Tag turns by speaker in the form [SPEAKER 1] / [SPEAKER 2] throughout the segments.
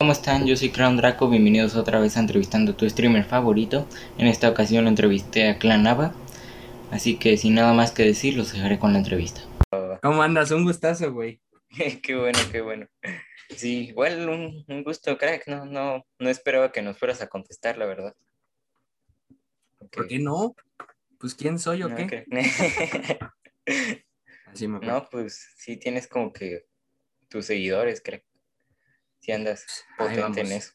[SPEAKER 1] ¿Cómo están? Yo soy Crown Draco, bienvenidos otra vez a entrevistando a tu streamer favorito. En esta ocasión lo entrevisté a Clan Ava, así que sin nada más que decir, los dejaré con la entrevista.
[SPEAKER 2] ¿Cómo andas? Un gustazo, güey.
[SPEAKER 1] qué bueno, qué bueno. Sí, igual un, un, gusto, crack. No, no, no esperaba que nos fueras a contestar, la verdad.
[SPEAKER 2] ¿Por qué no? Pues quién soy o
[SPEAKER 1] no,
[SPEAKER 2] qué.
[SPEAKER 1] Así me no, pues sí tienes como que tus seguidores, creo. Si andas potente en eso.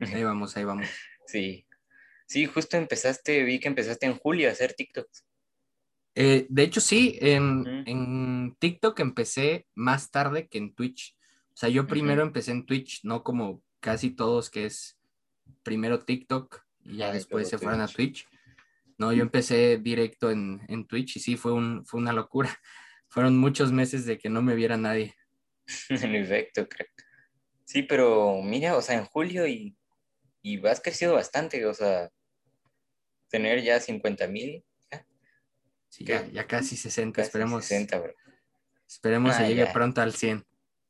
[SPEAKER 2] Ahí vamos, ahí vamos.
[SPEAKER 1] Sí. Sí, justo empezaste, vi que empezaste en julio a hacer TikToks.
[SPEAKER 2] Eh, de hecho, sí, en, en, TikTok empecé más tarde que en Twitch. O sea, yo primero empecé en Twitch, no como casi todos, que es primero TikTok y ya después se fueron a Twitch. No, yo empecé directo en, en Twitch y sí, fue, un, fue una locura. Fueron muchos meses de que no me viera nadie.
[SPEAKER 1] en efecto, creo. Sí, pero mira, o sea, en julio y, y has crecido bastante, o sea, tener ya 50 mil.
[SPEAKER 2] Sí, ya, ya, casi 60,
[SPEAKER 1] casi
[SPEAKER 2] esperemos.
[SPEAKER 1] 60, bro.
[SPEAKER 2] Esperemos
[SPEAKER 1] Ah,
[SPEAKER 2] se llegue
[SPEAKER 1] ya.
[SPEAKER 2] pronto al 100.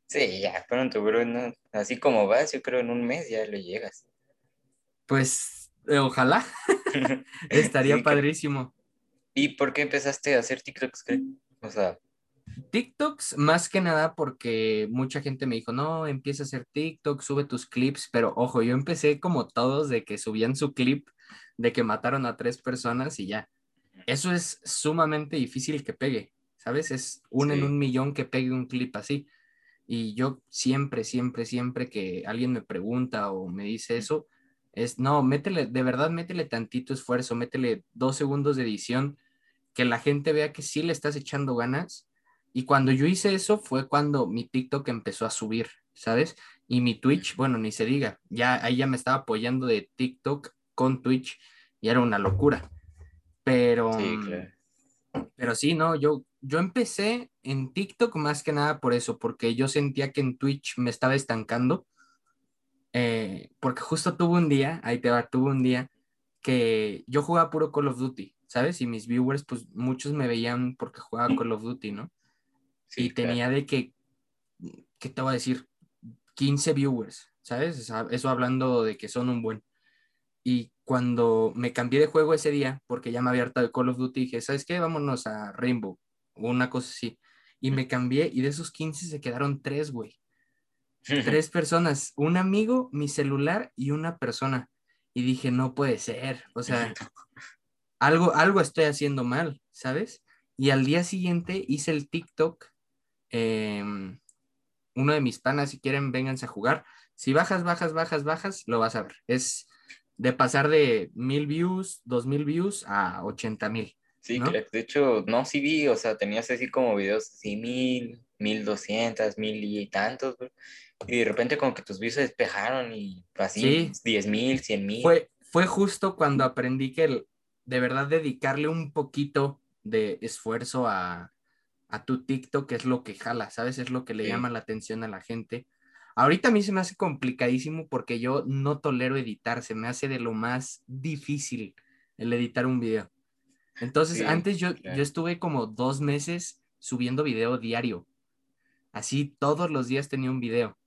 [SPEAKER 1] Sí, ya, pronto, bro. no, Así como vas, yo creo en un mes ya lo llegas.
[SPEAKER 2] Pues, eh, ojalá. Estaría
[SPEAKER 1] Sí, que-
[SPEAKER 2] padrísimo.
[SPEAKER 1] ¿Y por qué empezaste a hacer TikToks? O sea,
[SPEAKER 2] TikToks, más que nada porque mucha gente me dijo, no, empieza a hacer TikTok, sube tus clips, pero ojo, yo empecé como todos de que subían su clip de que mataron a tres personas y ya. Eso es sumamente difícil que pegue, ¿sabes? Es un en un millón que pegue un clip así. Y yo siempre, siempre, siempre que alguien me pregunta o me dice eso, es, no, métele, de verdad, métele tantito esfuerzo, métele dos segundos de edición, que la gente vea que sí le estás echando ganas. Y cuando yo hice eso fue cuando mi TikTok empezó a subir, ¿sabes? Y mi Twitch, bueno, ni se diga, ya ahí ya me estaba apoyando de TikTok con Twitch y era una locura. Pero,
[SPEAKER 1] sí, claro.
[SPEAKER 2] pero sí, no, yo, yo empecé en TikTok más que nada por eso, porque yo sentía que en Twitch me estaba estancando. Eh, porque justo tuve un día, ahí te va, tuve un día que yo jugaba puro Call of Duty, ¿sabes? Y mis viewers, pues muchos me veían porque jugaba Call of Duty, ¿no?
[SPEAKER 1] Sí,
[SPEAKER 2] y tenía de que, ¿qué te voy a decir? 15 viewers, ¿sabes? Eso hablando de que son un buen. Y cuando me cambié de juego ese día, porque ya me había hartado de Call of Duty, dije, ¿sabes qué? Vámonos a Rainbow, o una cosa así. Y me cambié y de esos 15 se quedaron tres, güey. Tres personas, un amigo, mi celular y una persona. Y dije, no puede ser, o sea, algo, algo estoy haciendo mal, ¿sabes? Y al día siguiente hice el TikTok. Eh, uno de mis panas, si quieren, vénganse a jugar. Si bajas, bajas, bajas, bajas, lo vas a ver. Es de pasar de mil views, dos mil views a ochenta mil.
[SPEAKER 1] Sí,
[SPEAKER 2] ¿no?
[SPEAKER 1] De hecho, no, sí vi, o sea, tenías así como videos así mil, mil doscientas, mil y tantos, bro. Y de repente como que tus views se despejaron y así
[SPEAKER 2] Sí.
[SPEAKER 1] diez mil, cien mil.
[SPEAKER 2] Fue, fue justo cuando aprendí que el- de verdad dedicarle un poquito de esfuerzo a, a tu TikTok es lo que jala, ¿sabes? Es lo que le
[SPEAKER 1] Sí.
[SPEAKER 2] llama la atención a la gente. Ahorita a mí se me hace complicadísimo porque yo no tolero editar, se me hace de lo más difícil el editar un video. Entonces,
[SPEAKER 1] Sí,
[SPEAKER 2] antes yo,
[SPEAKER 1] claro.
[SPEAKER 2] yo estuve como dos meses subiendo video diario. Así todos los días tenía un video.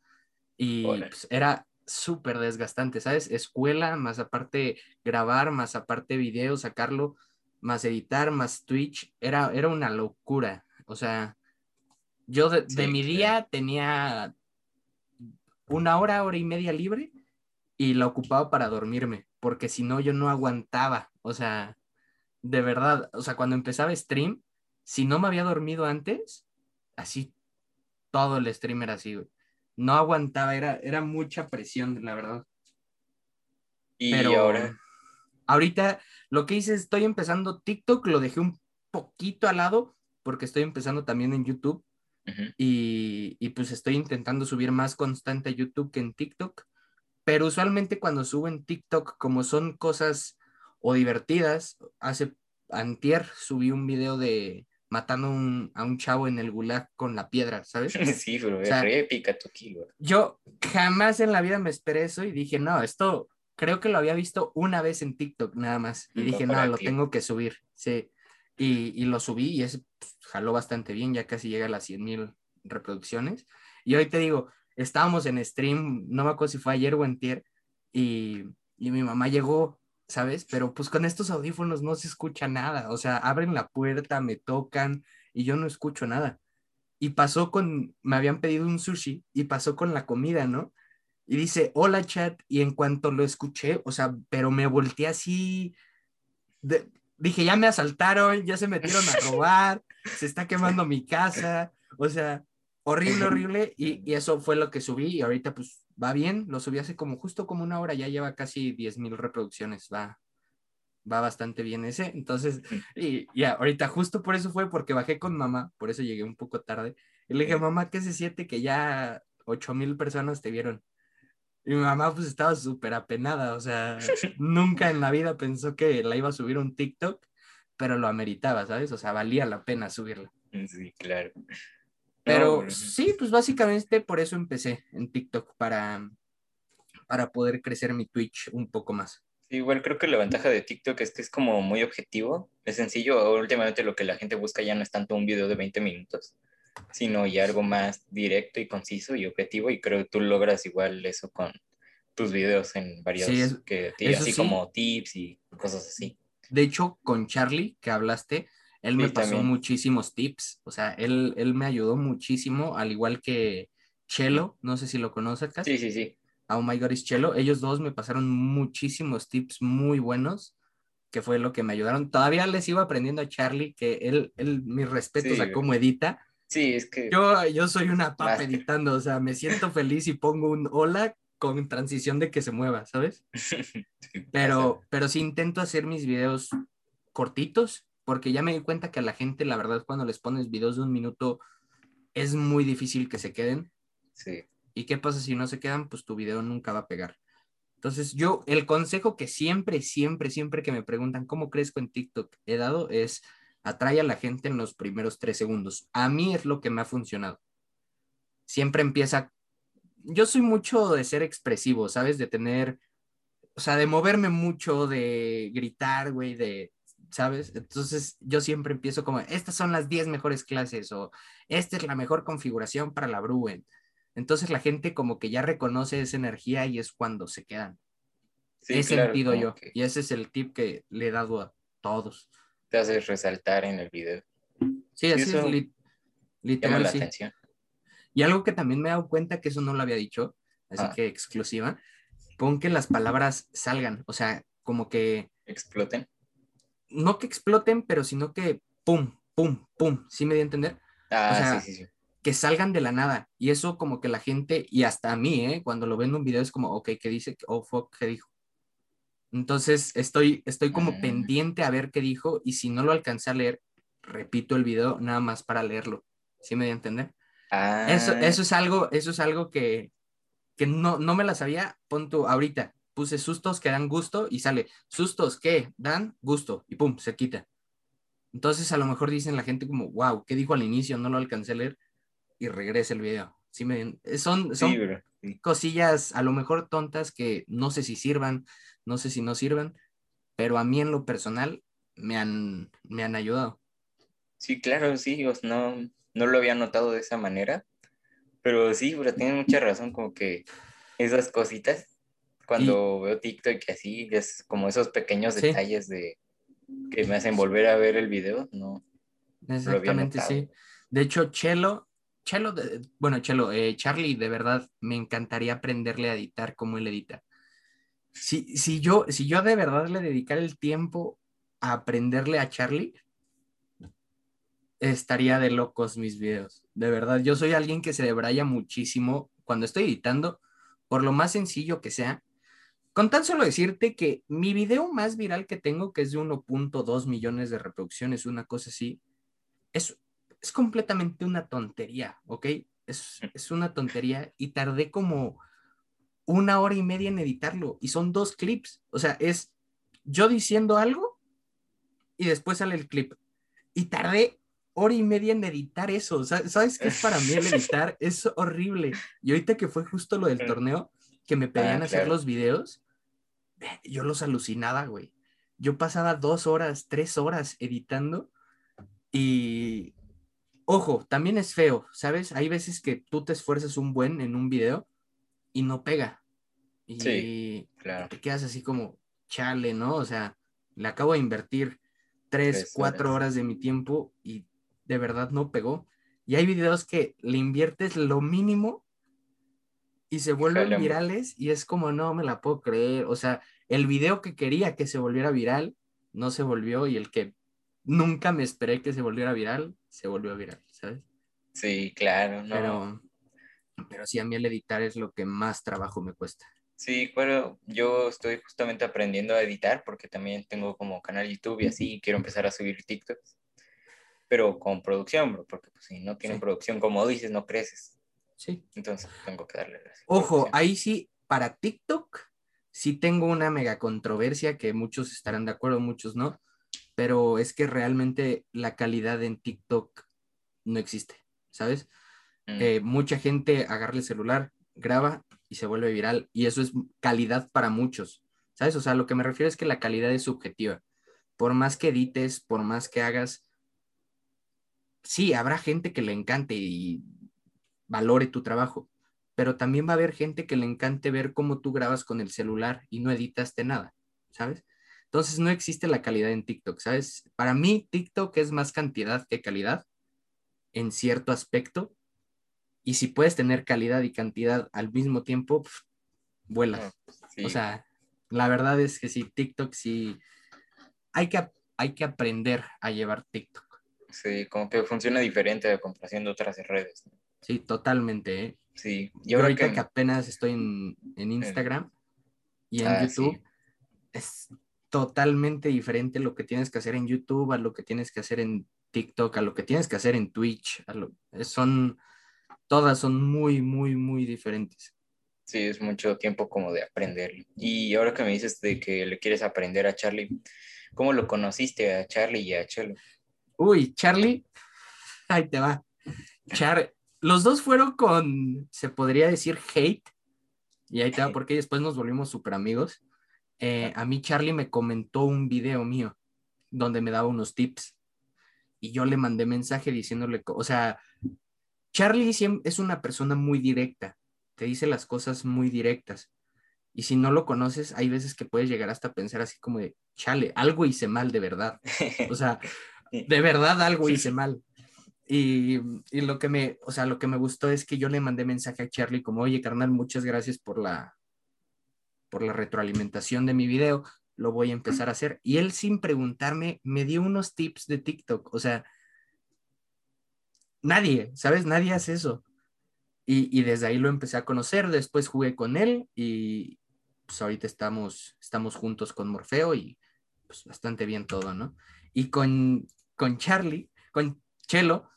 [SPEAKER 2] Y pues, era súper desgastante, ¿sabes? Escuela, más aparte grabar, más aparte video, sacarlo, más editar, más Twitch. Era, era una locura. O sea, yo de, mi día tenía una hora, hora y media libre y la ocupaba para dormirme, porque si no, yo no aguantaba. O sea, de verdad, o sea, cuando empezaba stream, si no me había dormido antes, así todo el stream era así, güey. No aguantaba, era, era mucha presión, la verdad.
[SPEAKER 1] y
[SPEAKER 2] Pero
[SPEAKER 1] ahora,
[SPEAKER 2] ahorita lo que hice, es, estoy empezando TikTok, lo dejé un poquito al lado porque estoy empezando también en YouTube y, y pues estoy intentando subir más constante a YouTube que en TikTok. Pero usualmente cuando subo en TikTok, como son cosas o divertidas, hace antier subí un video de matando un- a un chavo en el gulag con la piedra, ¿sabes?
[SPEAKER 1] sí, bro,
[SPEAKER 2] O sea,
[SPEAKER 1] es épica tu kilo.
[SPEAKER 2] Yo jamás en la vida me esperé eso y dije, no, esto creo que lo había visto una vez en TikTok nada más. Y
[SPEAKER 1] No,
[SPEAKER 2] dije, no, lo
[SPEAKER 1] ti.
[SPEAKER 2] tengo que subir. Sí. Y, y lo subí y ese pf, jaló bastante bien, ya casi llega a las 100 mil reproducciones. Y hoy te digo, estábamos en stream, no me acuerdo si fue ayer o entier, y, y mi mamá llegó, ¿sabes? Pero pues con estos audífonos no se escucha nada, o sea, abren la puerta, me tocan y yo no escucho nada. Y pasó con, me habían pedido un sushi y pasó con la comida, ¿no? Y dice, hola chat, y en cuanto lo escuché, o sea, pero me volteé así, dije, ya me asaltaron, ya se metieron a robar, se está quemando mi casa, o sea, horrible, horrible, y, y, eso fue lo que subí, y ahorita pues va bien, lo subí hace como justo como una hora, ya lleva casi 10 mil reproducciones, va, va bastante bien ese, entonces, y ya, ahorita justo por eso fue, porque bajé con mamá, por eso llegué un poco tarde, y le dije, mamá, ¿qué se siente que ya 8 mil personas te vieron? Y mi mamá pues estaba súper apenada, o sea, nunca en la vida pensó que la iba a subir un TikTok, pero lo ameritaba, ¿sabes? O sea, valía la pena subirla.
[SPEAKER 1] Sí, claro.
[SPEAKER 2] Pero sí, pues básicamente por eso empecé en TikTok, para, para poder crecer mi Twitch un poco más.
[SPEAKER 1] Sí, igual creo que la ventaja de TikTok es que es como muy objetivo, es sencillo. Últimamente lo que la gente busca ya no es tanto un video de 20 minutos, sino ya algo más directo y conciso y objetivo. Y creo que tú logras igual eso con tus videos en varios, sí, que, así como tips y cosas así.
[SPEAKER 2] De hecho, con Charlie, que hablaste, él me pasó muchísimos tips, o sea, él, él me ayudó muchísimo, al igual que Chelo, no sé si lo conoces acá.
[SPEAKER 1] Sí, sí, sí.
[SPEAKER 2] Oh My God is Chelo, ellos dos me pasaron muchísimos tips muy buenos, que fue lo que me ayudaron. Todavía les iba aprendiendo a Charlie, que él, él mis respetos a cómo edita.
[SPEAKER 1] Sí, es que...
[SPEAKER 2] Yo, yo soy una papa editando, o sea, me siento feliz y pongo un hola con transición de que se mueva, ¿sabes? pero, pero sí intento hacer mis videos cortitos, porque ya me di cuenta que a la gente, la verdad, cuando les pones videos de un minuto, es muy difícil que se queden.
[SPEAKER 1] Sí.
[SPEAKER 2] ¿Y qué pasa si no se quedan? Pues tu video nunca va a pegar. Entonces, yo, el consejo que siempre, siempre, siempre que me preguntan cómo crezco en TikTok he dado es atrae a la gente en los primeros tres segundos. A mí es lo que me ha funcionado. Siempre empieza. Yo soy mucho de ser expresivo, ¿sabes? De tener, o sea, de moverme mucho, de gritar, güey, de ¿sabes? Entonces yo siempre empiezo como, estas son las 10 mejores clases o esta es la mejor configuración para la Bruen. Entonces la gente como que ya reconoce esa energía y es cuando se quedan. Sí, He sentido yo. Y ese es el tip que le he dado a todos.
[SPEAKER 1] Te haces resaltar en el video.
[SPEAKER 2] Sí, así es literal. La atención. Y algo que también me he dado cuenta que eso no lo había dicho, así ah. que exclusiva, pon que las palabras salgan, o sea, como que...
[SPEAKER 1] Exploten
[SPEAKER 2] no que exploten, pero sino que pum, pum, pum, ¿sí me di a entender?
[SPEAKER 1] Ah, sí, sí, sí.
[SPEAKER 2] Que salgan de la nada. Y eso como que la gente, y hasta a mí, ¿eh? cuando lo ven en un video es como, ok, ¿qué dice? Oh, fuck, ¿qué dijo? Entonces estoy, estoy como pendiente a ver qué dijo y si no lo alcancé a leer, repito el video nada más para leerlo. ¿Sí me di a entender? Eso, ah. eso es algo, eso es algo que, que no, no me la sabía, pon ahorita puse sustos que dan gusto y sale sustos que dan gusto y pum, se quita. Entonces a lo mejor dicen la gente como, wow, ¿qué dijo al inicio? No lo alcancé a leer y regresa el video. Sí, me, son son cosillas a lo mejor tontas que no sé si sirvan, no sé si no sirvan, pero a mí en lo personal me han, me han ayudado.
[SPEAKER 1] Sí, claro, sí, no, no lo había notado de esa manera, pero sí, pero tiene mucha razón, como que esas cositas cuando veo TikTok y así, es como esos pequeños detalles de que me hacen volver a ver el video, ¿no?
[SPEAKER 2] Exactamente, sí. De hecho, Chelo, Chelo, bueno, Chelo, eh, Charlie, de verdad, me encantaría aprenderle a editar como él edita. Si, si, yo, si yo de verdad le dedicara el tiempo a aprenderle a Charlie, estaría de locos mis videos. De verdad, yo soy alguien que se debraya muchísimo cuando estoy editando, por lo más sencillo que sea, con tan solo decirte que mi video más viral que tengo, que es de 1.2 millones de reproducciones, una cosa así, es, es completamente una tontería, ¿ok? Es, es una tontería y tardé como una hora y media en editarlo y son dos clips. O sea, es yo diciendo algo y después sale el clip. Y tardé hora y media en editar eso. ¿Sabes qué es para mí el editar? Es horrible. Y ahorita que fue justo lo del torneo, que me pedían ah, hacer los videos, yo los alucinaba, güey. Yo pasaba dos horas, tres horas editando y, Ojo, también es feo, ¿sabes? Hay veces que tú te esfuerzas un buen en un video y no pega. Y
[SPEAKER 1] Sí, claro.
[SPEAKER 2] te quedas así como, chale, ¿no? O sea, le acabo de invertir tres,
[SPEAKER 1] Tres
[SPEAKER 2] cuatro
[SPEAKER 1] horas.
[SPEAKER 2] horas de mi tiempo y de verdad no pegó. Y hay videos que le inviertes lo mínimo y se vuelven virales y es como, no me la puedo creer. O sea, el video que quería que se volviera viral no se volvió y el que nunca me esperé que se volviera viral, se volvió viral, ¿sabes?
[SPEAKER 1] Sí, claro, no.
[SPEAKER 2] Pero, pero sí, a mí el editar es lo que más trabajo me cuesta.
[SPEAKER 1] Sí, pero yo estoy justamente aprendiendo a editar porque también tengo como canal YouTube y así y quiero empezar a subir TikToks. Pero con producción, bro, porque pues, si no tienen
[SPEAKER 2] Sí.
[SPEAKER 1] producción, como dices, no creces.
[SPEAKER 2] Sí.
[SPEAKER 1] Entonces tengo que darle. la
[SPEAKER 2] Ojo,
[SPEAKER 1] producción.
[SPEAKER 2] ahí sí, para TikTok, sí tengo una mega controversia que muchos estarán de acuerdo, muchos no, pero es que realmente la calidad en TikTok no existe, ¿sabes?
[SPEAKER 1] Mm,
[SPEAKER 2] Eh, mucha gente agarra el celular, graba y se vuelve viral, y eso es calidad para muchos, ¿sabes? O sea, lo que me refiero es que la calidad es subjetiva. Por más que edites, por más que hagas, sí, habrá gente que le encante y valore tu trabajo, pero también va a haber gente que le encante ver cómo tú grabas con el celular y no editaste nada, ¿sabes? Entonces no existe la calidad en TikTok, ¿sabes? Para mí TikTok es más cantidad que calidad en cierto aspecto. Y si puedes tener calidad y cantidad al mismo tiempo, pf, vuelas.
[SPEAKER 1] sí.
[SPEAKER 2] O sea, la verdad es que sí, TikTok sí. Hay que, hay que aprender a llevar TikTok.
[SPEAKER 1] Sí, como que funciona diferente a comparación de otras redes. ¿no?
[SPEAKER 2] Sí, totalmente. ¿eh?
[SPEAKER 1] Sí,
[SPEAKER 2] Yo
[SPEAKER 1] ahora
[SPEAKER 2] ahorita
[SPEAKER 1] que...
[SPEAKER 2] que apenas estoy en, en Instagram y en
[SPEAKER 1] Ah,
[SPEAKER 2] YouTube,
[SPEAKER 1] sí.
[SPEAKER 2] es totalmente diferente lo que tienes que hacer en YouTube a lo que tienes que hacer en TikTok, a lo que tienes que hacer en Twitch. a lo- son, todas son muy, muy, muy diferentes.
[SPEAKER 1] Sí, es mucho tiempo como de aprenderlo. Y ahora que me dices de que le quieres aprender a Charlie, ¿cómo lo conociste a Charlie y a Chelo?
[SPEAKER 2] Uy, Charlie, ahí te va. Char, los dos fueron con, se podría decir, hate. Y ahí te va, porque después nos volvimos súper amigos. Eh, a mí Charlie me comentó un video mío donde me daba unos tips. Y yo le mandé mensaje diciéndole, o sea, Charlie es una persona muy directa. Te dice las cosas muy directas. Y si no lo conoces, hay veces que puedes llegar hasta pensar así como de, chale, algo hice mal de verdad. O sea, de verdad algo hice mal. Y, y lo que me, o sea, lo que me gustó es que yo le mandé mensaje a Charlie como, oye, carnal, muchas gracias por la, por la retroalimentación de mi video, lo voy a empezar a hacer. Y él sin preguntarme me dio unos tips de TikTok, o sea, nadie, ¿sabes? Nadie hace eso. Y, y desde ahí lo empecé a conocer, después jugué con él y pues ahorita estamos, estamos juntos con Morfeo y pues bastante bien todo, ¿no? Y con, con Charlie, con Chelo,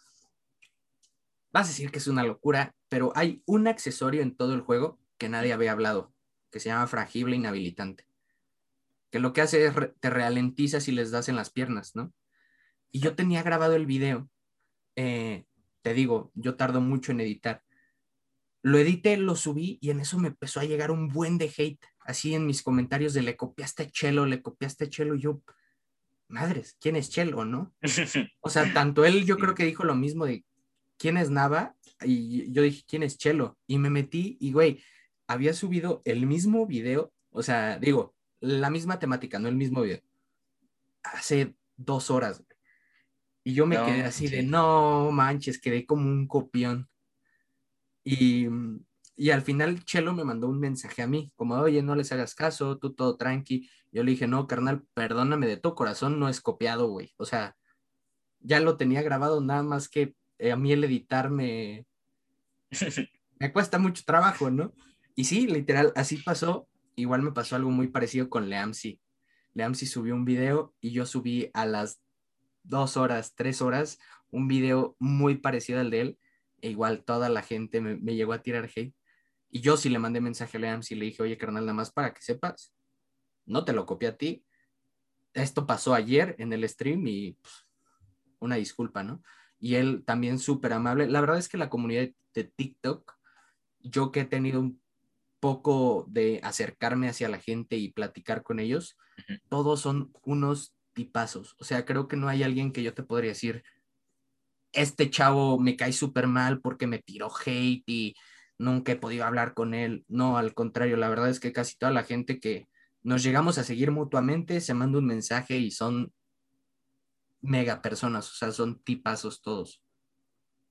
[SPEAKER 2] vas a decir que es una locura, pero hay un accesorio en todo el juego que nadie había hablado, que se llama frangible inhabilitante, que lo que hace es te ralentiza si les das en las piernas, ¿no? Y yo tenía grabado el video, eh, te digo, yo tardo mucho en editar. Lo edité, lo subí y en eso me empezó a llegar un buen de hate, así en mis comentarios de le copiaste Chelo, le copiaste Chelo, y yo, madres, ¿quién es Chelo, no? O sea, tanto él yo creo que dijo lo mismo de quién es Nava y yo dije quién es Chelo y me metí y güey, había subido el mismo video, o sea, digo, la misma temática, no el mismo video, hace dos horas. Y yo me
[SPEAKER 1] No,
[SPEAKER 2] quedé así de, no manches, quedé como un copión. Y, y al final Chelo me mandó un mensaje a mí, como, oye, no les hagas caso, tú todo tranqui. Yo le dije, no, carnal, perdóname de tu corazón, no es copiado, güey. O sea, ya lo tenía grabado, nada más que eh, a mí el editar me, me cuesta mucho trabajo, ¿no? Y sí, literal, así pasó. Igual me pasó algo muy parecido con Leamsi. Leamsi subió un video y yo subí a las dos horas, tres horas, un video muy parecido al de él. E igual toda la gente me, me llegó a tirar hate. Y yo sí le mandé mensaje a Leamsi y le dije, oye, carnal, nada más para que sepas, no te lo copié a ti. Esto pasó ayer en el stream y pues, una disculpa, ¿no? Y él también súper amable. La verdad es que la comunidad de TikTok, yo que he tenido un poco de acercarme hacia la gente y platicar con ellos, todos son unos tipazos. O sea, creo que no hay alguien que yo te podría decir, este chavo me cae súper mal porque me tiró hate y nunca he podido hablar con él. No, al contrario, la verdad es que casi toda la gente que nos llegamos a seguir mutuamente se manda un mensaje y son mega personas, o sea, son tipazos todos.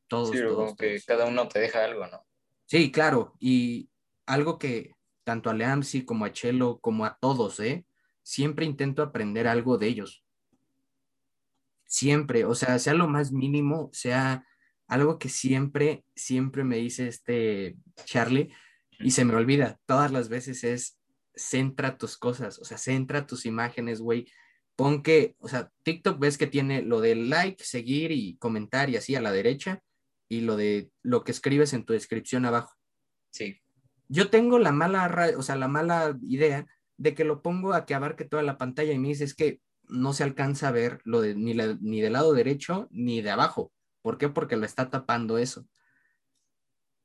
[SPEAKER 2] Todos,
[SPEAKER 1] Sí, pero
[SPEAKER 2] todos,
[SPEAKER 1] como que cada uno te deja algo, ¿no?
[SPEAKER 2] Sí, claro, y algo que tanto a Leamsi como a Chelo, como a todos, ¿eh? Siempre intento aprender algo de ellos. Siempre, o sea, sea lo más mínimo, sea algo que siempre, siempre me dice este Charlie y se me olvida. Todas las veces es centra tus cosas, o sea, centra tus imágenes, güey. Pon que, o sea, TikTok ves que tiene lo de like, seguir y comentar y así a la derecha y lo de lo que escribes en tu descripción abajo.
[SPEAKER 1] Sí.
[SPEAKER 2] Yo tengo la mala, o sea, la mala idea de que lo pongo a que abarque toda la pantalla y me dice es que no se alcanza a ver lo de, ni, la- ni del lado derecho ni de abajo. ¿Por qué? Porque lo está tapando eso.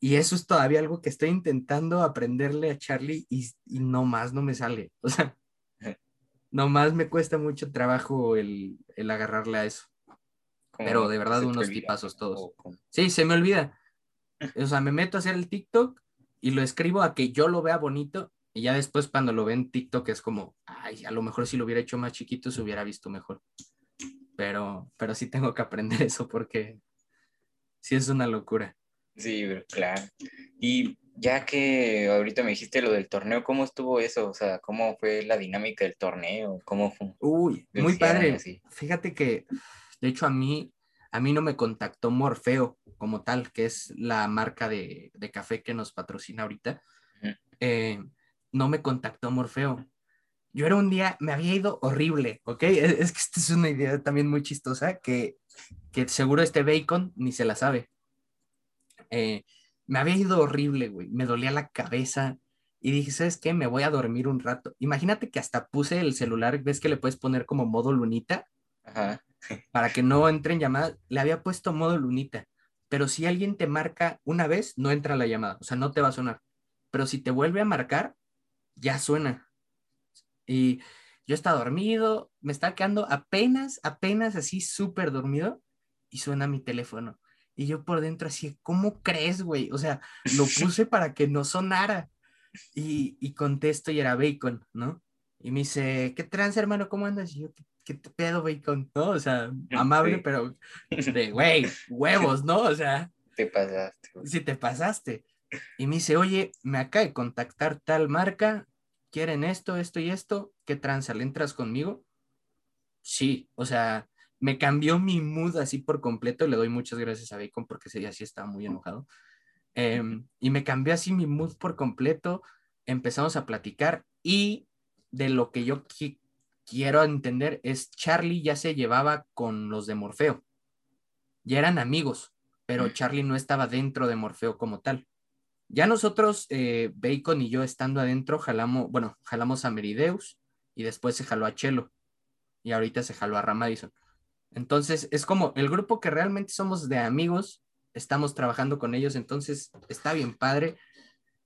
[SPEAKER 2] Y eso es todavía algo que estoy intentando aprenderle a Charlie y, y no más no me sale. O sea, no más me cuesta mucho trabajo el, el agarrarle a eso.
[SPEAKER 1] como
[SPEAKER 2] Pero de verdad unos
[SPEAKER 1] olvida,
[SPEAKER 2] tipazos todos.
[SPEAKER 1] como-
[SPEAKER 2] Sí, se me olvida. O sea, me meto a hacer el TikTok y lo escribo a que yo lo vea bonito y ya después cuando lo ve en TikTok es como, ay, a lo mejor si lo hubiera hecho más chiquito se hubiera visto mejor. Pero, pero sí tengo que aprender eso porque sí es una locura.
[SPEAKER 1] Sí, claro. Y ya que ahorita me dijiste lo del torneo, ¿cómo estuvo eso? O sea, ¿cómo fue la dinámica del torneo? ¿Cómo fue?
[SPEAKER 2] Uy, muy padre.
[SPEAKER 1] así.
[SPEAKER 2] Fíjate que, de hecho, a mí, a mí no me contactó Morfeo como tal, que es la marca de, de café que nos patrocina ahorita. Eh, no me contactó Morfeo. Yo era un día, me había ido horrible, ¿ok? Es, es que esta es una idea también muy chistosa que, que seguro este bacon ni se la sabe. Eh, me había ido horrible, güey. Me dolía la cabeza y dije, ¿sabes qué? Me voy a dormir un rato. Imagínate que hasta puse el celular, ves que le puedes poner como modo lunita
[SPEAKER 1] Ajá.
[SPEAKER 2] para que no entren llamadas. Le había puesto modo lunita, pero si alguien te marca una vez, no entra la llamada, o sea, no te va a sonar. Pero si te vuelve a marcar, ya suena. Y yo estaba dormido, me estaba quedando apenas, apenas así súper dormido y suena mi teléfono. Y yo por dentro así, ¿cómo crees, güey? O sea, lo puse para que no sonara. Y, y contesto y era Bacon, ¿no? Y me dice, ¿qué trans, hermano? ¿Cómo andas? Y yo, ¿qué, qué te pedo, Bacon? ¿No? O sea, amable,
[SPEAKER 1] Sí.
[SPEAKER 2] pero de, güey, huevos, ¿no? O sea,
[SPEAKER 1] Te pasaste.
[SPEAKER 2] si te pasaste. Y me dice, oye, me acaba de contactar tal marca, quieren esto, esto y esto, ¿qué tranza? ¿Le entras conmigo? Sí, o sea, me cambió mi mood así por completo. Le doy muchas gracias a Bacon porque ese día sí estaba muy enojado. Em, y me cambió así mi mood por completo. Empezamos a platicar y de lo que yo qui- quiero entender es Charlie ya se llevaba con los de Morfeo. Ya eran amigos, pero
[SPEAKER 1] Mm.
[SPEAKER 2] Charlie no estaba dentro de Morfeo como tal. Ya nosotros, eh, Bacon y yo estando adentro, jalamos, bueno, jalamos a Merideus y después se jaló a Chelo y ahorita se jaló a Ramadison. Entonces, es como el grupo que realmente somos de amigos, estamos trabajando con ellos, entonces está bien padre.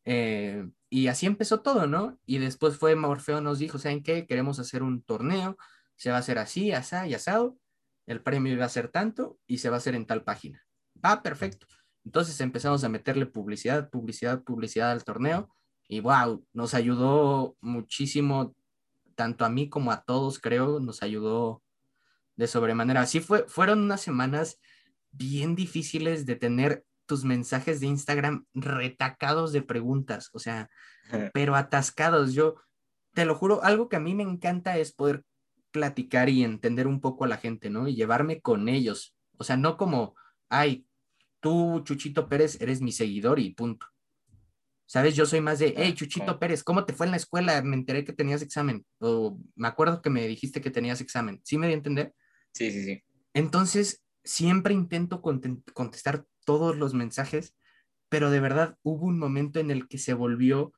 [SPEAKER 2] Eh, y así empezó todo, ¿no? Y después fue Morfeo nos dijo, ¿saben qué? Queremos hacer un torneo, se va a hacer así, asá y asado, el premio va a ser tanto y se va a hacer en tal página. Ah, perfecto. Entonces empezamos a meterle publicidad, publicidad, publicidad al torneo y wow, nos ayudó muchísimo, tanto a mí como a todos, creo, nos ayudó de sobremanera. Así fue, fueron unas semanas bien difíciles de tener tus mensajes de Instagram retacados de preguntas, o sea, pero atascados. Yo te lo juro, algo que a mí me encanta es poder platicar y entender un poco a la gente, ¿no? Y llevarme con ellos. O sea, no como, ay, tú, Chuchito Pérez, eres mi seguidor y punto. ¿Sabes? Yo soy más de, hey, Chuchito. Pérez, ¿cómo te fue en la escuela? Me enteré que tenías examen. O me acuerdo que me dijiste que tenías examen. ¿Sí me di a entender?
[SPEAKER 1] Sí, sí, sí.
[SPEAKER 2] Entonces, siempre intento contestar todos los mensajes, pero de verdad hubo un momento en el que se volvió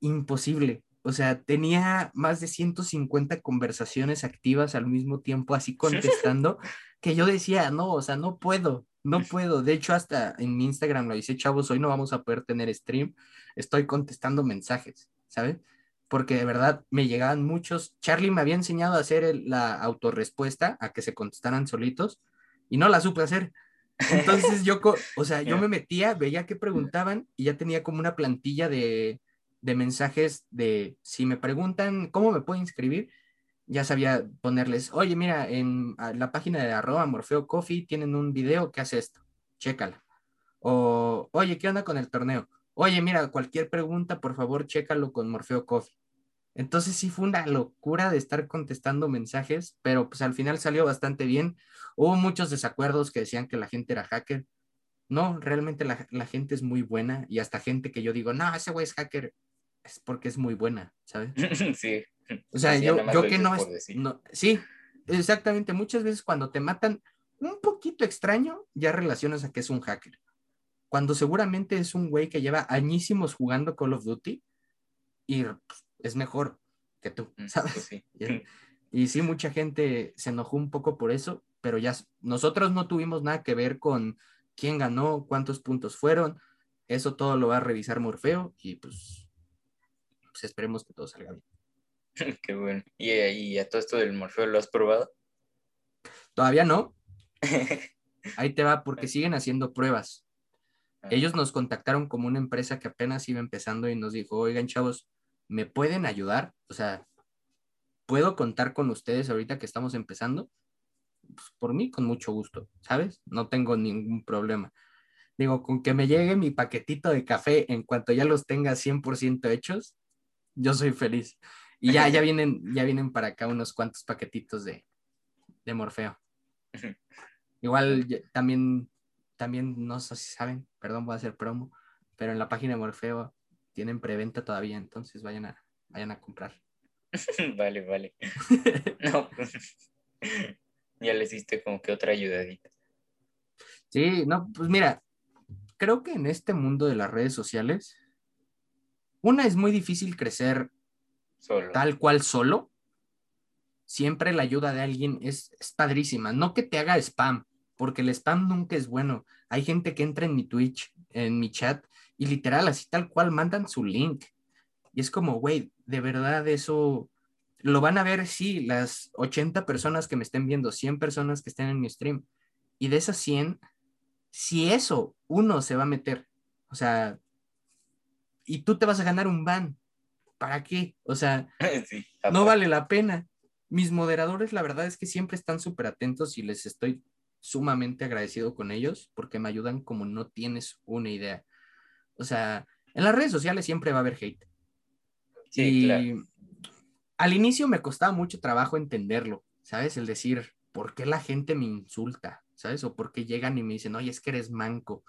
[SPEAKER 2] imposible. O sea, tenía más de 150 conversaciones activas al mismo tiempo, así contestando, que yo decía, no, o sea, no puedo, no puedo. De hecho, hasta en mi Instagram lo dice, chavos, hoy no vamos a poder tener stream, estoy contestando mensajes, ¿sabes? Porque de verdad me llegaban muchos. Charlie me había enseñado a hacer el- la autorrespuesta, a que se contestaran solitos, y no la supe hacer. Entonces yo, o sea, yo me metía, veía qué preguntaban y ya tenía como una plantilla de, de mensajes de si me preguntan cómo me puedo inscribir, ya sabía ponerles, oye, mira, en la página de arroba Morfeo Coffee tienen un video que hace esto, chécala. O, oye, ¿qué onda con el torneo? Oye, mira, cualquier pregunta, por favor, chécalo con Morfeo Coffee. Entonces sí fue una locura de estar contestando mensajes, pero pues al final salió bastante bien. Hubo muchos desacuerdos que decían que la gente era hacker. No, realmente la, la gente es muy buena y hasta gente que yo digo, no, ese güey es hacker, es porque es muy buena, ¿sabes?
[SPEAKER 1] sí.
[SPEAKER 2] O sea, yo, yo que no es. No, sí, exactamente. Muchas veces cuando te matan un poquito extraño, ya relacionas a que es un hacker. Cuando seguramente es un güey que lleva añísimos jugando Call of Duty y pues, es mejor que tú,
[SPEAKER 1] Mm,
[SPEAKER 2] ¿sabes?
[SPEAKER 1] pues sí.
[SPEAKER 2] Y, y sí, mucha gente se enojó un poco por eso, pero ya nosotros no tuvimos nada que ver con quién ganó, cuántos puntos fueron. Eso todo lo va a revisar Morfeo y pues, pues esperemos que todo salga bien.
[SPEAKER 1] Qué bueno. ¿Y, y a todo esto del Morfeo lo has probado?
[SPEAKER 2] Todavía no, ahí te va porque siguen haciendo pruebas.
[SPEAKER 1] Ah,
[SPEAKER 2] Ellos nos contactaron como una empresa que apenas iba empezando y nos dijo, oigan chavos, ¿me pueden ayudar? O sea, ¿puedo contar con ustedes ahorita que estamos empezando? Pues, por mí, con mucho gusto, ¿sabes? No tengo ningún problema. Digo, con que me llegue mi paquetito de café en cuanto ya los tenga 100% hechos, yo soy feliz. Y ya, ya, vienen, ya vienen para acá unos cuantos paquetitos de, de Morfeo. Igual también, también, no sé si saben, perdón, voy a hacer promo, pero en la página de Morfeo tienen preventa todavía, entonces vayan a, vayan a comprar.
[SPEAKER 1] vale, vale. No, pues, ya le hiciste como que otra ayudadita.
[SPEAKER 2] Sí, no, pues mira, creo que en este mundo de las redes sociales, una es muy difícil crecer
[SPEAKER 1] Solo.
[SPEAKER 2] tal cual solo. Siempre la ayuda de alguien es, es padrísima. No que te haga spam, porque el spam nunca es bueno. Hay gente que entra en mi Twitch, en mi chat, y literal, así tal cual, mandan su link. Y es como, güey, de verdad eso lo van a ver, sí, las 80 personas que me estén viendo, 100 personas que estén en mi stream. Y de esas 100, si eso, uno se va a meter. O sea, y tú te vas a ganar un ban. ¿Para qué? O sea,
[SPEAKER 1] Sí,
[SPEAKER 2] no vale la pena. Mis moderadores, la verdad es que siempre están súper atentos y les estoy sumamente agradecido con ellos porque me ayudan como no tienes una idea. O sea, en las redes sociales siempre va a haber hate.
[SPEAKER 1] Sí,
[SPEAKER 2] y
[SPEAKER 1] claro.
[SPEAKER 2] al inicio me costaba mucho trabajo entenderlo, ¿sabes? El decir, ¿por qué la gente me insulta? ¿Sabes? O por qué llegan y me dicen, oye, es que eres manco.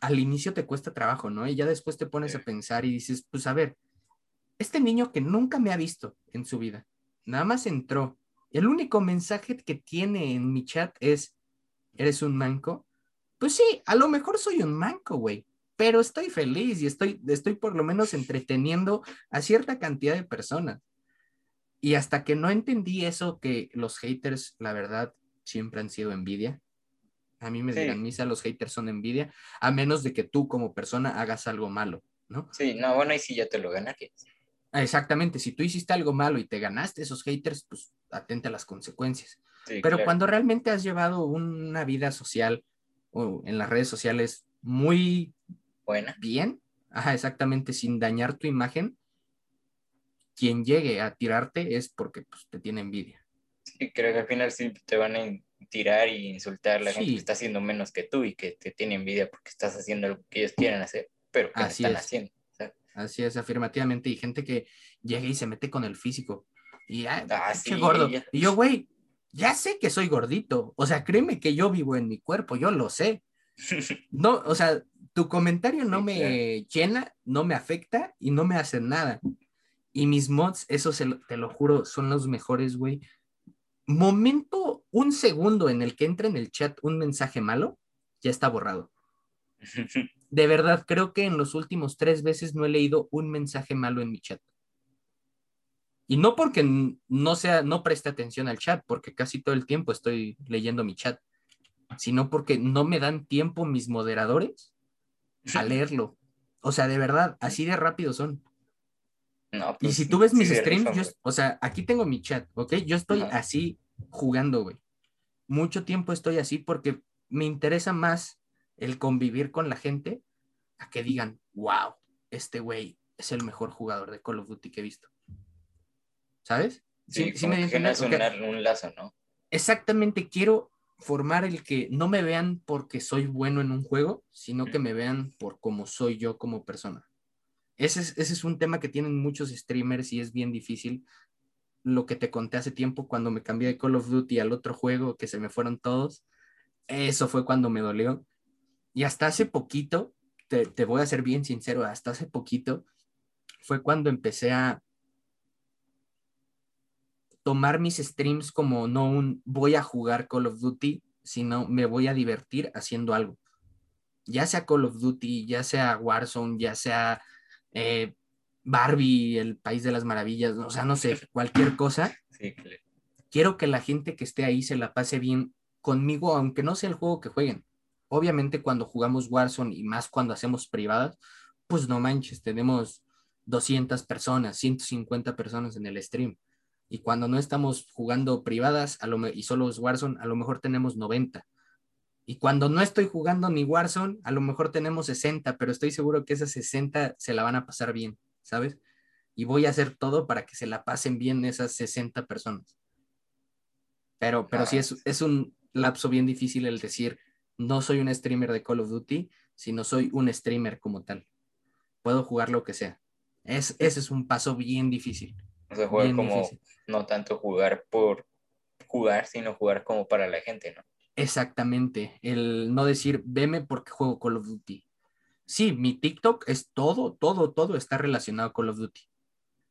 [SPEAKER 2] Al inicio te cuesta trabajo, ¿no? Y ya después te pones a pensar y dices, pues a ver, este niño que nunca me ha visto en su vida, nada más entró. El único mensaje que tiene en mi chat es, ¿eres un manco? Pues sí, a lo mejor soy un manco, güey, pero estoy feliz y estoy, estoy por lo menos entreteniendo a cierta cantidad de personas. Y hasta que no entendí eso, que los haters, la verdad, siempre han sido envidia. A mí me
[SPEAKER 1] Sí.
[SPEAKER 2] dirán, misa, los haters son envidia, a menos de que tú como persona hagas algo malo, ¿no?
[SPEAKER 1] Sí, no, bueno, ahí sí ya te lo ganaste.
[SPEAKER 2] Ah, Exactamente, si tú hiciste algo malo y te ganaste esos haters, pues atente a las consecuencias.
[SPEAKER 1] Sí,
[SPEAKER 2] Pero
[SPEAKER 1] claro.
[SPEAKER 2] cuando realmente has llevado una vida social o en las redes sociales muy
[SPEAKER 1] Buena.
[SPEAKER 2] bien, ajá, exactamente, sin dañar tu imagen, quien llegue a tirarte es porque pues, te tiene envidia.
[SPEAKER 1] Sí, creo que al final sí te van a tirar y insultar la gente
[SPEAKER 2] Sí.
[SPEAKER 1] que está haciendo menos que tú y que te tiene envidia porque estás haciendo algo que ellos quieren hacer, pero que no
[SPEAKER 2] Así
[SPEAKER 1] están
[SPEAKER 2] es.
[SPEAKER 1] haciendo. ¿sabes?
[SPEAKER 2] Así es, afirmativamente, y gente que llega y se mete con el físico. Y ah,
[SPEAKER 1] Ah, sí,
[SPEAKER 2] gordo.
[SPEAKER 1] ya.
[SPEAKER 2] Y yo, güey, ya sé que soy gordito. O sea, créeme que yo vivo en mi cuerpo, yo lo sé. No, o sea, tu comentario no
[SPEAKER 1] Sí,
[SPEAKER 2] me llena, no me afecta y no me hace nada. Y mis mods, eso se lo- te lo juro, son los mejores, güey. Momento, un segundo en el que entra en el chat un mensaje malo, ya está borrado. De verdad, creo que en los últimos tres veces no he leído un mensaje malo en mi chat. Y no porque no sea, no preste atención al chat, porque casi todo el tiempo estoy leyendo mi chat, sino porque no me dan tiempo mis moderadores a leerlo. O sea, de verdad, así de rápido son.
[SPEAKER 1] No,
[SPEAKER 2] Y
[SPEAKER 1] pues,
[SPEAKER 2] si tú ves mis streams, yo, o sea, aquí tengo mi chat, ¿ok? Yo estoy
[SPEAKER 1] Ajá.
[SPEAKER 2] así jugando, güey. mucho tiempo estoy así porque me interesa más el convivir con la gente a que digan, wow, este güey es el mejor jugador de Call of Duty que he visto. ¿Sabes?
[SPEAKER 1] Sí, me un lazo, ¿no?
[SPEAKER 2] Exactamente, quiero formar el que no me vean porque soy bueno en un juego, sino que me vean por cómo soy yo como persona. Ese es, ese es un tema que tienen muchos streamers y es bien difícil. Lo que te conté hace tiempo cuando me cambié de Call of Duty al otro juego, que se me fueron todos, eso fue cuando me dolió. Y hasta hace poquito, te, te voy a ser bien sincero, hasta hace poquito fue cuando empecé a, tomar mis streams como no un voy a jugar Call of Duty, sino me voy a divertir haciendo algo. Ya sea Call of Duty, ya sea Warzone, ya sea eh, Barbie, el País de las Maravillas, o sea, no sé, cualquier cosa. Quiero que la gente que esté ahí se la pase bien conmigo, aunque no sea el juego que jueguen. Obviamente cuando jugamos Warzone y más cuando hacemos privadas, pues no manches, tenemos 200 personas, 150 personas en el stream y cuando no estamos jugando privadas a lo, y solo es Warzone, a lo mejor tenemos 90. Y cuando no estoy jugando ni Warzone, a lo mejor tenemos 60, pero estoy seguro que esas 60 se la van a pasar bien, ¿sabes? Y voy a hacer todo para que se la pasen bien esas 60 personas. Pero, pero sí es, es un lapso bien difícil el decir, no soy un streamer de Call of Duty, sino soy un streamer como tal. Puedo jugar lo que sea. Es, ese es un paso bien difícil.
[SPEAKER 1] O sea, jugar como, no tanto jugar por jugar, sino jugar como para la gente, ¿no?
[SPEAKER 2] Exactamente, el no decir, veme porque juego Call of Duty. Sí, mi TikTok es todo, todo, todo está relacionado con Call of Duty.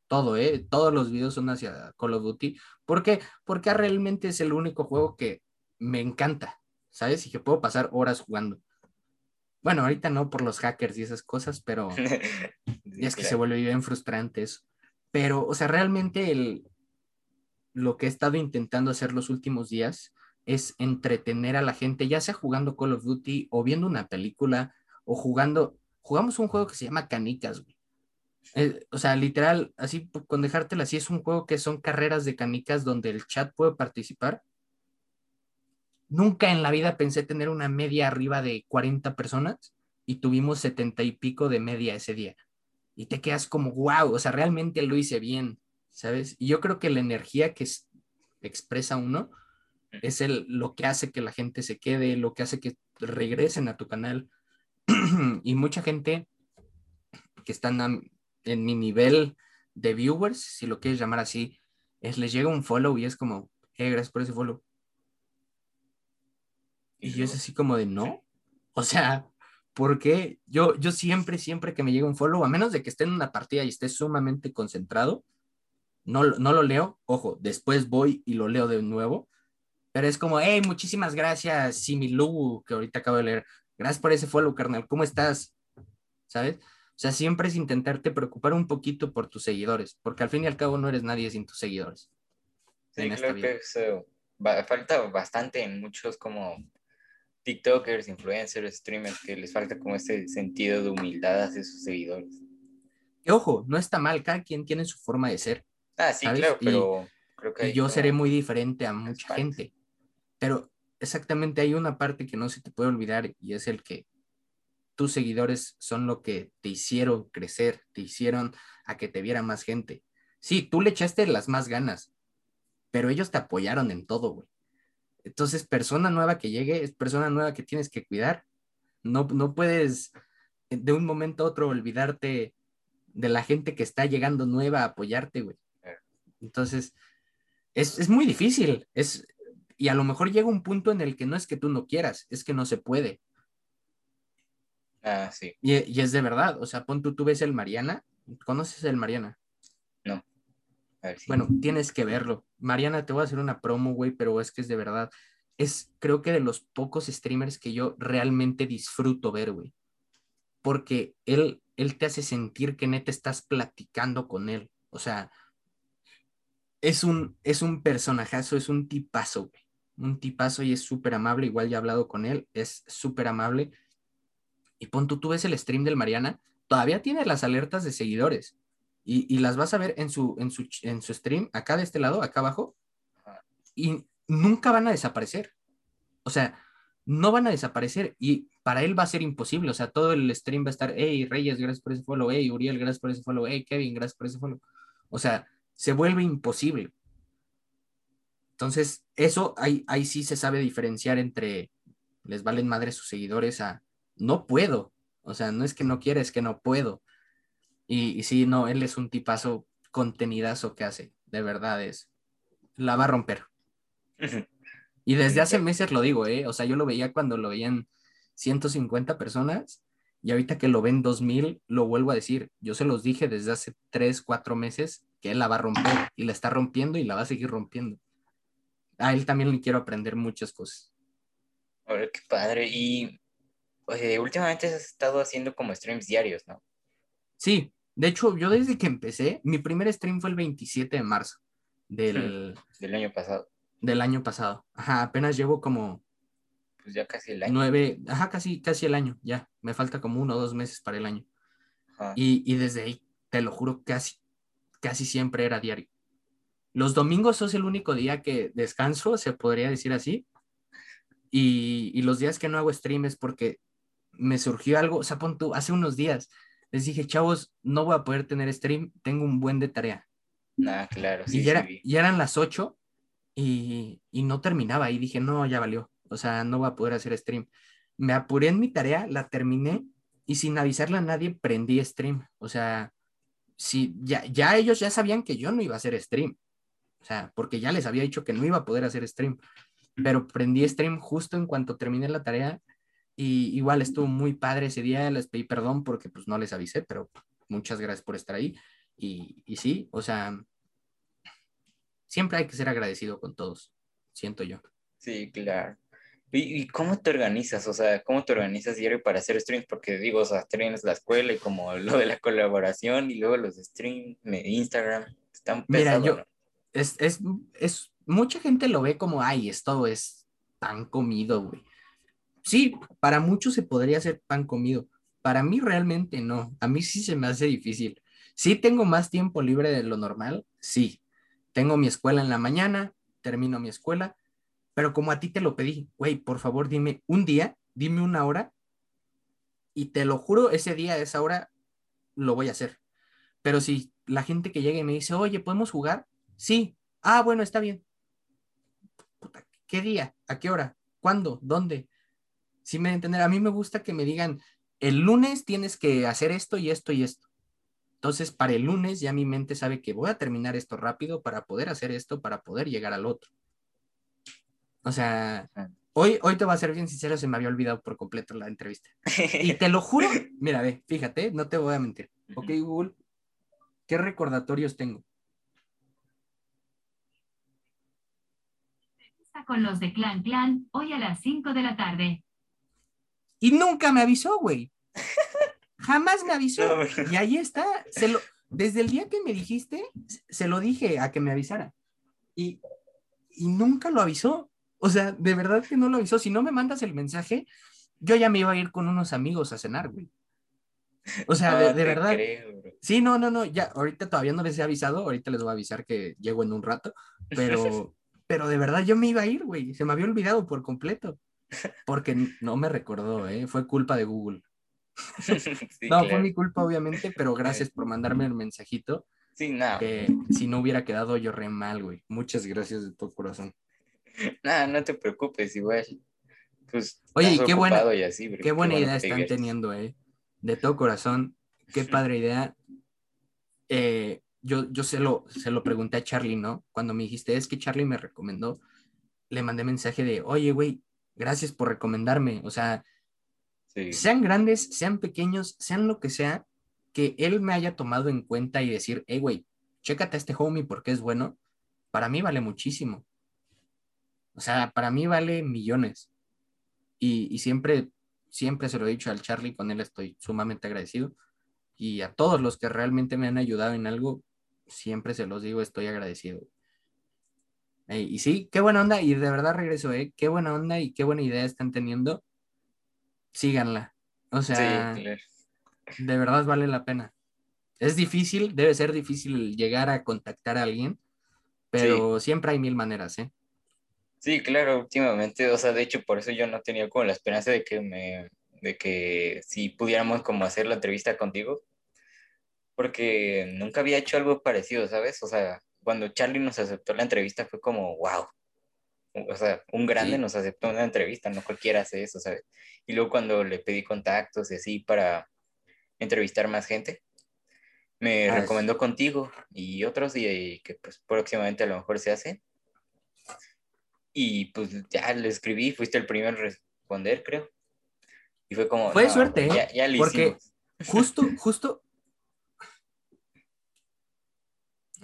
[SPEAKER 2] Todo, ¿eh? Todos los videos son hacia Call of Duty. ¿Por qué? Porque realmente es el único juego que me encanta, ¿sabes? Y que puedo pasar horas jugando. Bueno, ahorita no por los hackers y esas cosas, pero es que se vuelve bien frustrante eso. Pero, o sea, realmente el, lo que he estado intentando hacer los últimos días es entretener a la gente, ya sea jugando Call of Duty o viendo una película o jugando, jugamos un juego que se llama Canicas, güey. Eh, o sea, literal, así con dejártela así, es un juego que son carreras de canicas donde el chat puede participar. Nunca en la vida pensé tener una media arriba de 40 personas y tuvimos 70 y pico de media ese día y te quedas como, wow, o sea, realmente lo hice bien, ¿sabes? Y yo creo que la energía que expresa uno es el, lo que hace que la gente se quede, lo que hace que regresen a tu canal. y mucha gente que están en mi nivel de viewers, si lo quieres llamar así, es les llega un follow y es como, hey, gracias por ese follow. Y yo es así como de, no. O sea, porque yo, yo siempre, siempre que me llega un follow, a menos de que esté en una partida y esté sumamente concentrado, no, no lo leo, ojo, después voy y lo leo de nuevo, pero es como, hey, muchísimas gracias, Similu, que ahorita acabo de leer, gracias por ese follow, carnal, ¿cómo estás? ¿Sabes? O sea, siempre es intentarte preocupar un poquito por tus seguidores, porque al fin y al cabo no eres nadie sin tus seguidores.
[SPEAKER 1] Sí, creo que eso falta bastante en muchos como TikTokers, influencers, streamers, que les falta como ese sentido de humildad hacia sus seguidores.
[SPEAKER 2] Y ojo, no está mal, cada quien tiene su forma de ser.
[SPEAKER 1] Ah, sí, claro, pero
[SPEAKER 2] creo que... yo seré muy diferente a mucha gente. Pero exactamente hay una parte que no se te puede olvidar y es el que tus seguidores son lo que te hicieron crecer, te hicieron a que te viera más gente. Sí, tú le echaste las más ganas, pero ellos te apoyaron en todo, güey. Entonces, persona nueva que llegue es persona nueva que tienes que cuidar. No, no puedes eh, de un momento a otro olvidarte de la gente que está llegando nueva a apoyarte, güey. Entonces, es, muy difícil. Es, y a lo mejor llega un punto en el que no es que tú no quieras, es que no se puede.
[SPEAKER 1] Ah, sí.
[SPEAKER 2] Y, y es de verdad. O sea, pon tú, tú ves el Mariana. ¿Conoces el Mariana?
[SPEAKER 1] No.
[SPEAKER 2] Bueno, tienes que verlo. Mariana, te voy a hacer una promo, güey, pero es que es de verdad. Es, creo que de los pocos streamers que yo realmente disfruto ver, güey. Porque él, él te hace sentir que neta estás platicando con él. O sea, es un, es un personajazo, es un tipazo, güey. Un tipazo y es súper amable. Igual ya he hablado con él, es súper amable. Y pon tú, tú ves el stream del Mariana, todavía tiene las alertas de seguidores y, las vas a ver en su, en, su, stream, acá de este lado, acá abajo, y nunca van a desaparecer. O sea, no van a desaparecer y para él va a ser imposible. O sea, todo el stream va a estar, hey, Reyes, gracias por ese follow, hey, Uriel, gracias por ese follow, hey, Kevin, gracias por ese follow. O sea, se vuelve imposible. Entonces, eso ahí, ahí sí se sabe diferenciar entre les valen madre sus seguidores a no puedo. O sea, no es que no quiera, es que no puedo. Y, y sí, no, él es un tipazo contenidazo que hace, de verdad es. La va a romper. Y desde hace meses lo digo, ¿eh? O sea, yo lo veía cuando lo veían 150 personas y ahorita que lo ven 2000, lo vuelvo a decir. Yo se los dije desde hace 3, 4 meses que él la va a romper y la está rompiendo y la va a seguir rompiendo. A él también le quiero aprender muchas cosas.
[SPEAKER 1] Ahora, qué padre. Y últimamente has estado haciendo como streams diarios, ¿no?
[SPEAKER 2] Sí, de hecho, yo desde que empecé, mi primer stream fue el 27 de marzo del,
[SPEAKER 1] del año pasado.
[SPEAKER 2] Del año pasado. Ajá, apenas llevo como...
[SPEAKER 1] Pues ya casi el año.
[SPEAKER 2] Nueve, ajá, casi, casi el año, ya. Me falta como uno o dos meses para el año. Y, y, desde ahí, te lo juro, casi, casi siempre era diario. Los domingos es el único día que descanso, se podría decir así. Y, y los días que no hago stream es porque me surgió algo, o sea, pon tú, hace unos días les dije, chavos, no voy a poder tener stream, tengo un buen de tarea.
[SPEAKER 1] Ah, claro,
[SPEAKER 2] sí. Y ya, eran las 8 y, y, no terminaba y dije, no, ya valió, o sea, no voy a poder hacer stream. Me apuré en mi tarea, la terminé y sin avisarle a nadie prendí stream. O sea, sí, ya, ya ellos ya sabían que yo no iba a hacer stream. O sea, porque ya les había dicho que no iba a poder hacer stream. Pero prendí stream justo en cuanto terminé la tarea y igual estuvo muy padre ese día, les pedí perdón porque pues no les avisé, pero muchas gracias por estar ahí. Y, y sí, o sea, siempre hay que ser agradecido con todos, siento yo.
[SPEAKER 1] Sí, claro. ¿Y, cómo te organizas? O sea, ¿cómo te organizas diario para hacer streams? Porque digo, o sea, tienes la escuela y como lo de la colaboración y luego los streams, Instagram, están pesados. Mira, yo,
[SPEAKER 2] es, es, es, mucha gente lo ve como, ay, esto es tan comido, güey sí, para muchos se podría hacer pan comido. Para mí realmente no. A mí sí se me hace difícil. Sí tengo más tiempo libre de lo normal, sí. Tengo mi escuela en la mañana, termino mi escuela, pero como a ti te lo pedí, güey, por favor dime un día, dime una hora y te lo juro, ese día, esa hora, lo voy a hacer. Pero si la gente que llegue y me dice, oye, ¿podemos jugar? Sí. Ah, bueno, está bien. ¿Qué día? ¿A qué hora? ¿Cuándo? ¿Dónde? Sí me entender, a mí me gusta que me digan, el lunes tienes que hacer esto y esto y esto. Entonces, para el lunes ya mi mente sabe que voy a terminar esto rápido para poder hacer esto, para poder llegar al otro. O sea, hoy, hoy te voy a ser bien sincero, se me había olvidado por completo la entrevista. Y te lo juro, mira, ve, fíjate, no te voy a mentir. Ok, Google, ¿qué recordatorios tengo?
[SPEAKER 3] Con los de Clan Clan, hoy a las 5 de la tarde.
[SPEAKER 2] Y nunca me avisó, güey. Jamás me avisó. y ahí está. Se lo, desde el día que me dijiste, se lo dije a que me avisara. Y, y nunca lo avisó. O sea, de verdad que no lo avisó. Si no me mandas el mensaje, yo ya me iba a ir con unos amigos a cenar, güey. O sea, de, verdad. sí, no, no, no, ya, ahorita todavía no les he avisado, ahorita les voy a avisar que llego en un rato, pero, pero de verdad yo me iba a ir, güey, se me había olvidado por completo. Porque no me recordó, ¿eh? Fue culpa de Google. no, fue mi culpa, obviamente, pero gracias por mandarme el mensajito.
[SPEAKER 1] Sí, nada.
[SPEAKER 2] Que si no hubiera quedado yo re mal, güey. Muchas gracias de todo corazón.
[SPEAKER 1] Nada, no te preocupes, igual. Pues,
[SPEAKER 2] Oye, qué buena, qué buena idea están teniendo, ¿eh? De todo corazón, qué padre idea. Eh, yo, yo se, lo, se lo pregunté a Charlie, ¿no? Cuando me dijiste, es que Charlie me recomendó, le mandé mensaje de, oye, güey, gracias por recomendarme. O sea, sean grandes, sean pequeños, sean lo que sea, que él me haya tomado en cuenta y decir, hey, güey, chécate a este homie porque es bueno, para mí vale muchísimo. O sea, para mí vale millones. Y, y siempre, siempre se lo he dicho al Charlie, con él estoy sumamente agradecido. Y a todos los que realmente me han ayudado en algo, siempre se los digo, estoy agradecido y sí, qué buena onda, y de verdad regreso, ¿eh? Qué buena onda y qué buena idea están teniendo. Síganla. O sea, de verdad vale la pena. Es difícil, debe ser difícil llegar a contactar a alguien, pero siempre hay mil maneras, ¿eh?
[SPEAKER 1] Sí, claro, últimamente, o sea, de hecho, por eso yo no tenía como la esperanza de que me, de que si pudiéramos como hacer la entrevista contigo, porque nunca había hecho algo parecido, ¿sabes? O sea, cuando Charlie nos aceptó la entrevista fue como, wow, o sea, un grande
[SPEAKER 2] Sí.
[SPEAKER 1] nos aceptó una entrevista, no cualquiera hace eso, ¿sabes? Y luego cuando le pedí contactos y así para entrevistar más gente, me
[SPEAKER 2] Ah,
[SPEAKER 1] recomendó contigo y otros y, y que pues próximamente a lo mejor se hace. Y pues ya le escribí, fuiste el primero en responder, creo. Y fue como...
[SPEAKER 2] Fue
[SPEAKER 1] "No,
[SPEAKER 2] suerte,
[SPEAKER 1] ya,
[SPEAKER 2] ¿eh?
[SPEAKER 1] ya lo
[SPEAKER 2] Porque-
[SPEAKER 1] hicimos".
[SPEAKER 2] Justo, justo.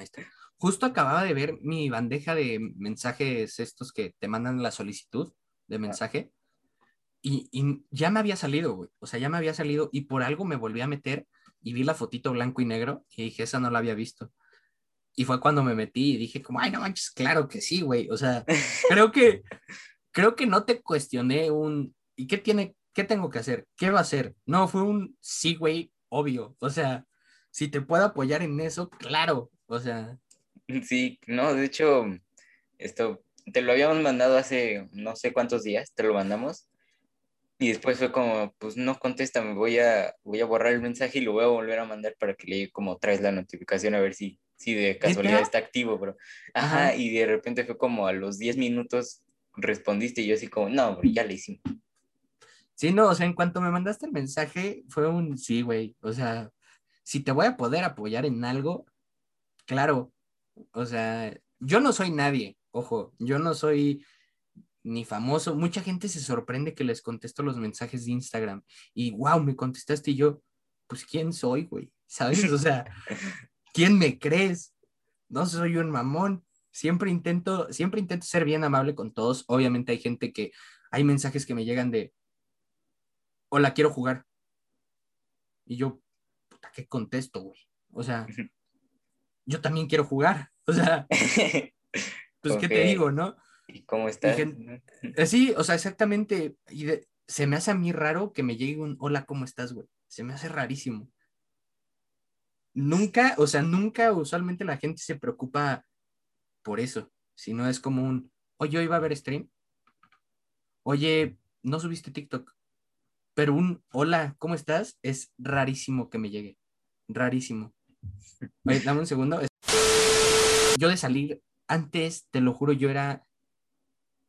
[SPEAKER 2] Ahí está. Justo acababa de ver mi bandeja de mensajes estos que te mandan la solicitud de mensaje y, y ya me había salido, güey. O sea, ya me había salido y por algo me volví a meter y vi la fotito blanco y negro y dije, esa no la había visto. Y fue cuando me metí y dije como, ay, no manches, claro que sí, güey. O sea, creo que, creo que no te cuestioné un, ¿y qué tiene, qué tengo que hacer? ¿Qué va a hacer? No, fue un sí, güey, obvio. O sea, si te puedo apoyar en eso, claro. O sea,
[SPEAKER 1] Sí, no, de hecho, esto te lo habíamos mandado hace no sé cuántos días, te lo mandamos. Y después fue como, pues no contesta, me voy a, voy a borrar el mensaje y lo voy a volver a mandar para que le llegue como traes la notificación a ver si, si de casualidad está activo, bro. Ajá,
[SPEAKER 2] Ajá.
[SPEAKER 1] y de repente fue como a los 10 minutos respondiste y yo así como, no, bro, ya le hicimos.
[SPEAKER 2] sí, no, o sea, en cuanto me mandaste el mensaje, fue un sí, güey. O sea, si te voy a poder apoyar en algo, claro. O sea, yo no soy nadie, ojo, yo no soy ni famoso. Mucha gente se sorprende que les contesto los mensajes de Instagram y wow, me contestaste y yo, pues ¿quién soy, güey? ¿Sabes? O sea, ¿quién me crees? No soy un mamón. Siempre intento, siempre intento ser bien amable con todos. Obviamente hay gente que, hay mensajes que me llegan de, hola, quiero jugar. Y yo, puta, ¿qué contesto, güey? O sea, yo también quiero jugar. O sea, pues, ¿qué te digo, no?
[SPEAKER 1] ¿Y cómo estás?
[SPEAKER 2] gen- Eh, Sí, o sea, exactamente. Y de- se me hace a mí raro que me llegue un hola, ¿cómo estás, güey? Se me hace rarísimo. Nunca, o sea, nunca usualmente la gente se preocupa por eso, sino es como un, oye, hoy va a haber stream. Oye, no subiste TikTok. Pero un hola, ¿cómo estás? Es rarísimo que me llegue. Rarísimo. Oye, dame un segundo. Yo de salir antes, te lo juro, yo era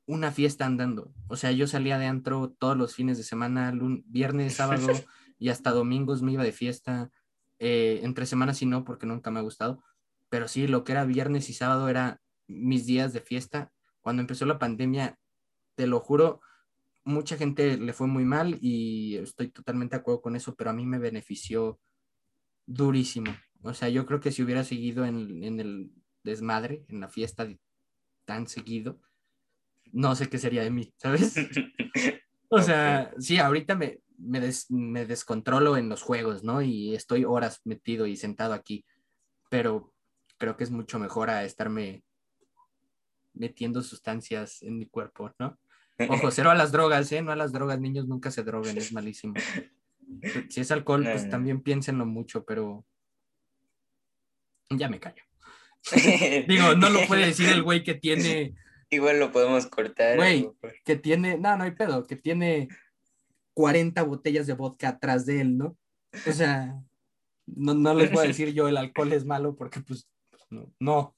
[SPEAKER 2] una fiesta andando. O sea, yo salía de antro todos los fines de semana, viernes, sábado y hasta domingos me iba de fiesta. Eh, entre semanas sí no, porque nunca me ha gustado. Pero sí, lo que era viernes y sábado era mis días de fiesta. Cuando empezó la pandemia, te lo juro, mucha gente le fue muy mal y estoy totalmente de acuerdo con eso, pero a mí me benefició durísimo. O sea, yo creo que si hubiera seguido en, en el desmadre, en la fiesta tan seguido, no sé qué sería de mí, ¿sabes? O sea, sí, ahorita me, me, des- me descontrolo en los juegos, ¿no? Y estoy horas metido y sentado aquí, pero creo que es mucho mejor a estarme metiendo sustancias en mi cuerpo, ¿no? Ojo, cero a las drogas, ¿eh? No a las drogas, niños nunca se droguen, es malísimo. Si es alcohol,
[SPEAKER 1] No,
[SPEAKER 2] pues
[SPEAKER 1] no.
[SPEAKER 2] también piénsenlo mucho, pero ya me callo. Digo, no lo puede decir el güey que tiene,
[SPEAKER 1] Igual lo podemos cortar.
[SPEAKER 2] Güey.
[SPEAKER 1] o-
[SPEAKER 2] que tiene, no, no hay pedo, que tiene 40 botellas de vodka atrás de él, ¿no? O sea, no, no les voy a decir yo el alcohol es malo porque pues no, no.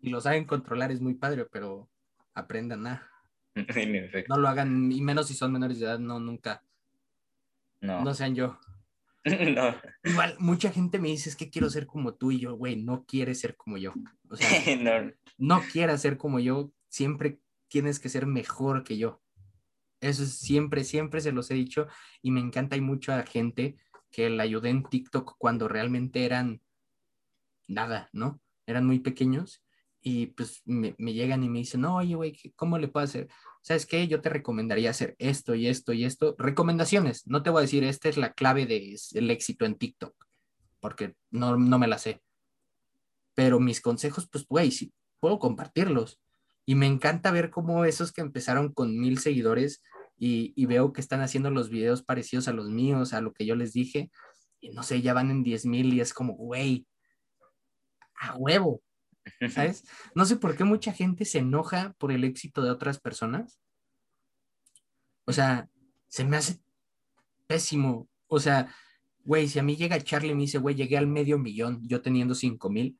[SPEAKER 2] Y lo saben controlar es muy padre, pero aprendan a, no lo hagan, y menos si son menores de edad, no, nunca,
[SPEAKER 1] No.
[SPEAKER 2] no sean yo.
[SPEAKER 1] No.
[SPEAKER 2] Igual, mucha gente me dice, es que quiero ser como tú y yo, güey, no quieres ser como yo. O sea,
[SPEAKER 1] no.
[SPEAKER 2] no quieras ser como yo, siempre tienes que ser mejor que yo. Eso es siempre, siempre se los he dicho y me encanta. Hay mucha gente que la ayudé en TikTok cuando realmente eran nada, ¿no? Eran muy pequeños y pues me, me llegan y me dicen, no, oye, güey, ¿qué- ¿cómo le puedo hacer? ¿Sabes qué? Yo te recomendaría hacer esto y esto y esto. Recomendaciones, no te voy a decir, esta es la clave del éxito en TikTok, porque no, no me la sé. Pero mis consejos, pues, güey, sí, puedo compartirlos. Y me encanta ver cómo esos que empezaron con mil seguidores y, y veo que están haciendo los videos parecidos a los míos, a lo que yo les dije, y no sé, ya van en diez mil y es como, güey, a huevo. ¿Sabes? No sé por qué mucha gente se enoja por el éxito de otras personas. O sea, se me hace pésimo. O sea, güey, si a mí llega Charlie y me dice, güey, llegué al medio millón, yo teniendo cinco mil,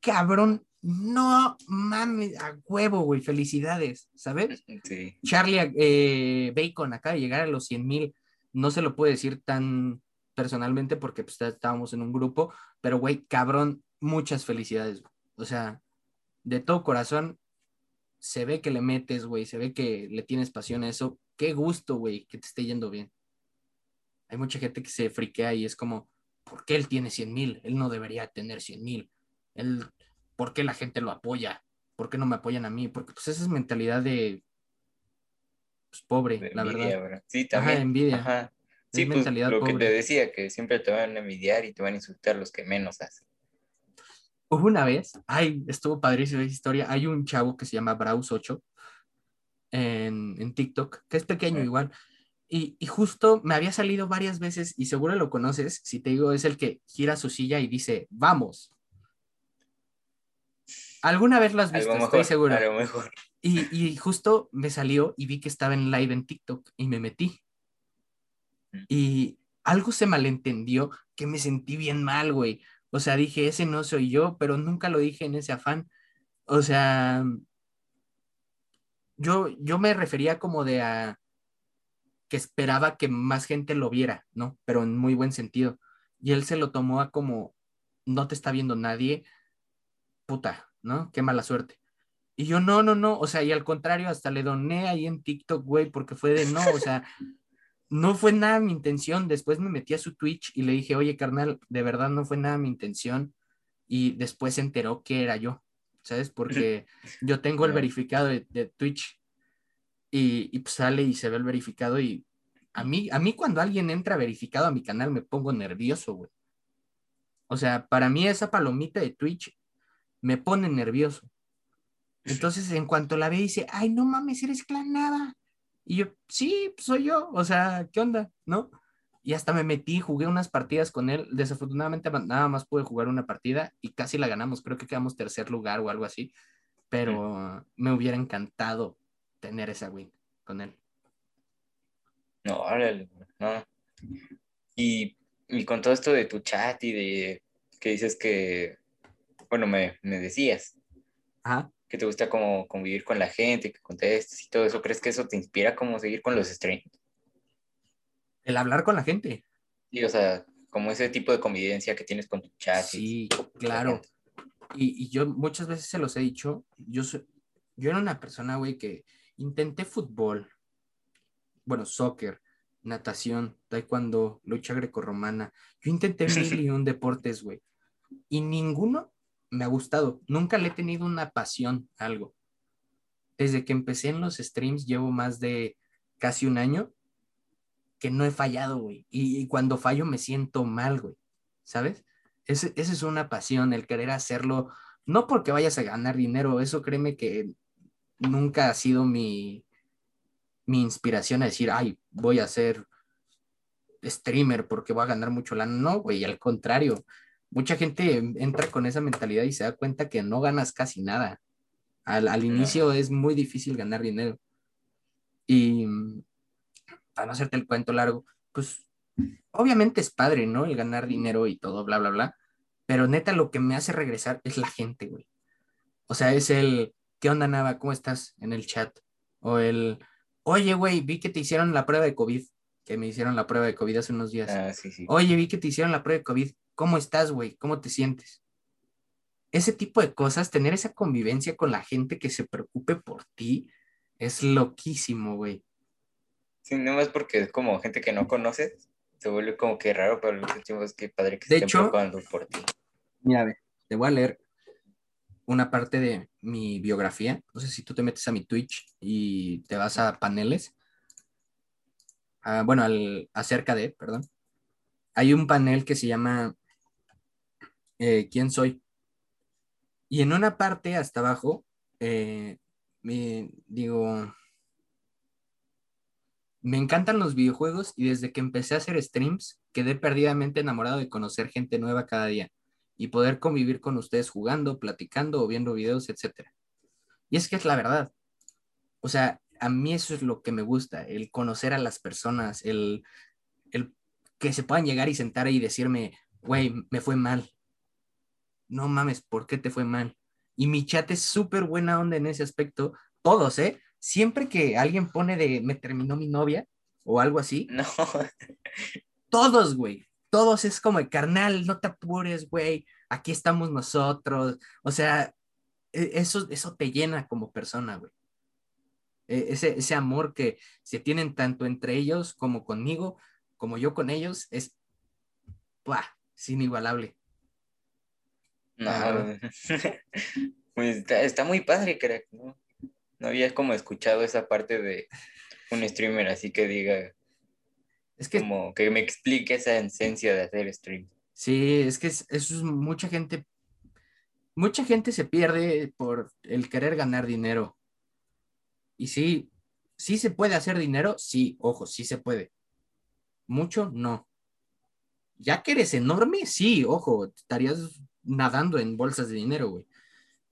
[SPEAKER 2] cabrón, no mames, a huevo, güey, felicidades, ¿sabes?
[SPEAKER 1] Sí.
[SPEAKER 2] Charlie eh, Bacon acaba de llegar a los 100 mil, no se lo puedo decir tan personalmente porque pues, estábamos en un grupo, pero güey, cabrón, muchas felicidades. O sea, de todo corazón, se ve que le metes, güey, se ve que le tienes pasión a eso. Qué gusto, güey, que te esté yendo bien. Hay mucha gente que se friquea y es como, ¿por qué él tiene 100 mil? Él no debería tener 100 mil. Él, ¿Por qué la gente lo apoya? ¿Por qué no me apoyan a mí? Porque pues esa es mentalidad de pues, pobre,
[SPEAKER 1] De
[SPEAKER 2] la
[SPEAKER 1] envidia,
[SPEAKER 2] verdad.
[SPEAKER 1] ¿verdad? Sí,
[SPEAKER 2] Ajá,
[SPEAKER 1] también.
[SPEAKER 2] envidia.
[SPEAKER 1] Ajá.
[SPEAKER 2] Es
[SPEAKER 1] Sí, pues
[SPEAKER 2] mentalidad
[SPEAKER 1] lo que
[SPEAKER 2] pobre.
[SPEAKER 1] te decía, que siempre te van a envidiar y te van a insultar los que menos hacen.
[SPEAKER 2] Hubo una vez, ay, estuvo padrísima esa historia. Hay un chavo que se llama Braus8 en, en TikTok, que es pequeño igual. Y, y justo me había salido varias veces, y seguro lo conoces, si te digo, es el que gira su silla y dice, vamos. ¿Alguna vez lo has visto? Estoy seguro.
[SPEAKER 1] mejor.
[SPEAKER 2] Y, y justo me salió y vi que estaba en live en TikTok y me metí.
[SPEAKER 1] Mm.
[SPEAKER 2] Y algo se malentendió que me sentí bien mal, güey. O sea, dije, ese no soy yo, pero nunca lo dije en ese afán. O sea, yo, yo me refería como de a que esperaba que más gente lo viera, ¿no? Pero en muy buen sentido. Y él se lo tomó a como, no te está viendo nadie, puta, ¿no? Qué mala suerte. Y yo, no, no, no, o sea, y al contrario, hasta le doné ahí en TikTok, güey, porque fue de no, o sea, no fue nada mi intención. Después me metí a su Twitch y le dije, oye, carnal, de verdad no fue nada mi intención. Y después se enteró que era yo, ¿sabes? Porque yo tengo el verificado de, de Twitch y, y pues sale y se ve el verificado y a mí, a mí cuando alguien entra verificado a mi canal me pongo nervioso, güey. O sea, para mí esa palomita de Twitch me pone nervioso. Entonces, en cuanto la ve, dice, ay, no mames, eres clanada. Y yo, sí, pues, soy yo. O sea, ¿qué onda? ¿No? Y hasta me metí, jugué unas partidas con él. Desafortunadamente, nada más pude jugar una partida y casi la ganamos. Creo que quedamos tercer lugar o algo así. Pero me hubiera encantado tener esa win con él.
[SPEAKER 1] No, órale, no. Y, y con todo esto de tu chat y de que dices que, bueno, me, me decías
[SPEAKER 2] Ajá.
[SPEAKER 1] Que te gusta como convivir con la gente, que contestes y todo eso, ¿crees que eso te inspira como seguir con los streams?
[SPEAKER 2] El hablar con la gente.
[SPEAKER 1] Sí, o sea, como ese tipo de convivencia que tienes con tu chat.
[SPEAKER 2] Sí, claro. Y, y yo muchas veces se los he dicho, yo, soy- yo era una persona, güey, que intenté fútbol, bueno, soccer, natación, taekwondo, lucha grecorromana. Yo intenté mil y un deportes, güey. Y ninguno me ha gustado. Nunca le he tenido una pasión a algo. Desde que empecé en los streams llevo más de casi un año que no he fallado, güey. Y, cuando fallo me siento mal, güey. ¿Sabes? Esa es una pasión, el querer hacerlo, no porque vayas a ganar dinero, eso créeme que nunca ha sido mi, mi inspiración a decir, ay, voy a ser streamer porque voy a ganar mucho lana. No, güey, al contrario, mucha gente entra con esa mentalidad y se da cuenta que no ganas casi nada. Al, al inicio es muy difícil ganar dinero. Y mm, para no hacerte el cuento largo, pues obviamente es padre, ¿no? El ganar dinero y todo, bla, bla, bla. Pero neta, lo que me hace regresar es la gente, güey. O sea, es el, ¿qué onda, Nava? ¿Cómo estás en el chat? O el, oye, güey, vi que te hicieron la prueba de COVID, que me hicieron la prueba de COVID hace unos días.
[SPEAKER 1] Ah, sí, sí.
[SPEAKER 2] Oye, vi que te hicieron la prueba de COVID. ¿Cómo estás, güey? ¿Cómo te sientes? Ese tipo de cosas, tener esa convivencia con la gente que se preocupe por ti, es loquísimo, güey.
[SPEAKER 1] Sí, nomás porque es como gente que no conoces, se vuelve como que raro, pero tiempo es que padre que se
[SPEAKER 2] De
[SPEAKER 1] estén
[SPEAKER 2] hecho-
[SPEAKER 1] preocupando por ti.
[SPEAKER 2] Mira, ve, te voy a leer una parte de mi biografía. No sé si tú te metes a mi Twitch y te vas a paneles. Ah, bueno, al, acerca de, perdón. Hay un panel que se llama eh, ¿Quién soy? Y en una parte hasta abajo, eh, me digo, me encantan los videojuegos y desde que empecé a hacer streams, quedé perdidamente enamorado de conocer gente nueva cada día. y poder convivir con ustedes jugando, platicando o viendo videos, etc. Y es que es la verdad. O sea, a mí eso es lo que me gusta, el conocer a las personas, el, el que se puedan llegar y sentar y decirme, güey, me fue mal. No mames, ¿por qué te fue mal? Y mi chat es súper buena onda en ese aspecto. Todos, ¿eh? Siempre que alguien pone de me terminó mi novia o algo así.
[SPEAKER 1] No.
[SPEAKER 2] Todos, güey. Todos es como, carnal, no te apures, güey. Aquí estamos nosotros. O sea, e, eso, eso te llena como persona, güey. E, ese, ese amor que se tienen tanto entre ellos como conmigo, como yo con ellos, es, ¡buah! es inigualable.
[SPEAKER 1] No, pues está, está, muy padre, crack, ¿no? No había como escuchado esa parte de un streamer así que diga, es que, como que me explique esa esencia de hacer stream.
[SPEAKER 2] Sí, es que eso es mucha gente, mucha gente se pierde por el querer ganar dinero. Y sí, sí se puede hacer dinero, sí, ojo, sí se puede. Mucho, no. Ya que eres enorme, sí, ojo, estarías nadando en bolsas de dinero, güey.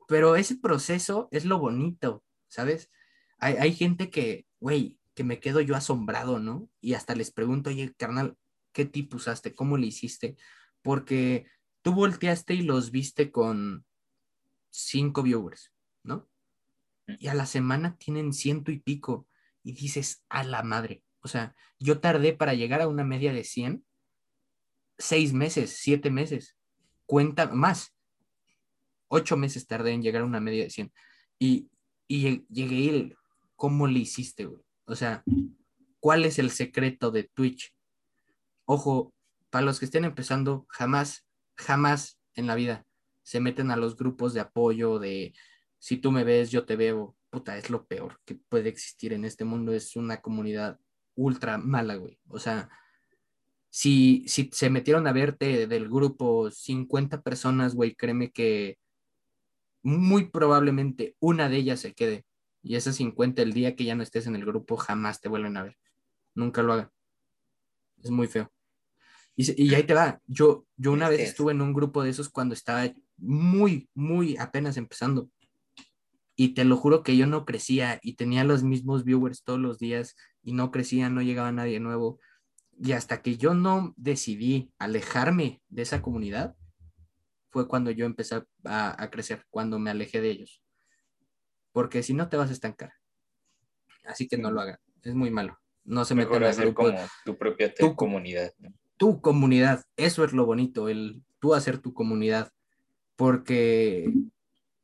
[SPEAKER 2] Pero ese proceso es lo bonito, ¿sabes? Hay, hay gente que, güey, que me quedo yo asombrado, ¿no? Y hasta les pregunto, oye, carnal, ¿qué tipo usaste? ¿Cómo le hiciste? Porque tú volteaste y los viste con cinco viewers, ¿no? Y a la semana tienen ciento y pico. Y dices, a la madre. O sea, yo tardé para llegar a una media de 100, seis meses, siete meses. Cuenta más. Ocho meses tardé en llegar a una media de 100. Y, y llegué el, ¿cómo le hiciste, güey? O sea, ¿cuál es el secreto de Twitch? Ojo, para los que estén empezando, jamás, jamás en la vida se meten a los grupos de apoyo de si tú me ves, yo te veo. Puta, es lo peor que puede existir en este mundo. Es una comunidad ultra mala, güey. O sea, si, si se metieron a verte del grupo 50 personas, güey, créeme que muy probablemente una de ellas se quede. Y esas 50 el día que ya no estés en el grupo jamás te vuelven a ver. Nunca lo hagan. Es muy feo. Y, y ahí te va. Yo, yo una vez estuve en un grupo de esos cuando estaba muy, muy apenas empezando. Y te lo juro que yo no crecía y tenía los mismos viewers todos los días y no crecía, no llegaba nadie nuevo. Y hasta que yo no decidí alejarme de esa comunidad, fue cuando yo empecé a, a crecer, cuando me alejé de ellos porque si no te vas a estancar. Así que no lo hagan, es muy malo. No se
[SPEAKER 1] Mejor hacer como tu propia tu, comunidad.
[SPEAKER 2] Tu comunidad, eso es lo bonito, el tú hacer tu comunidad, porque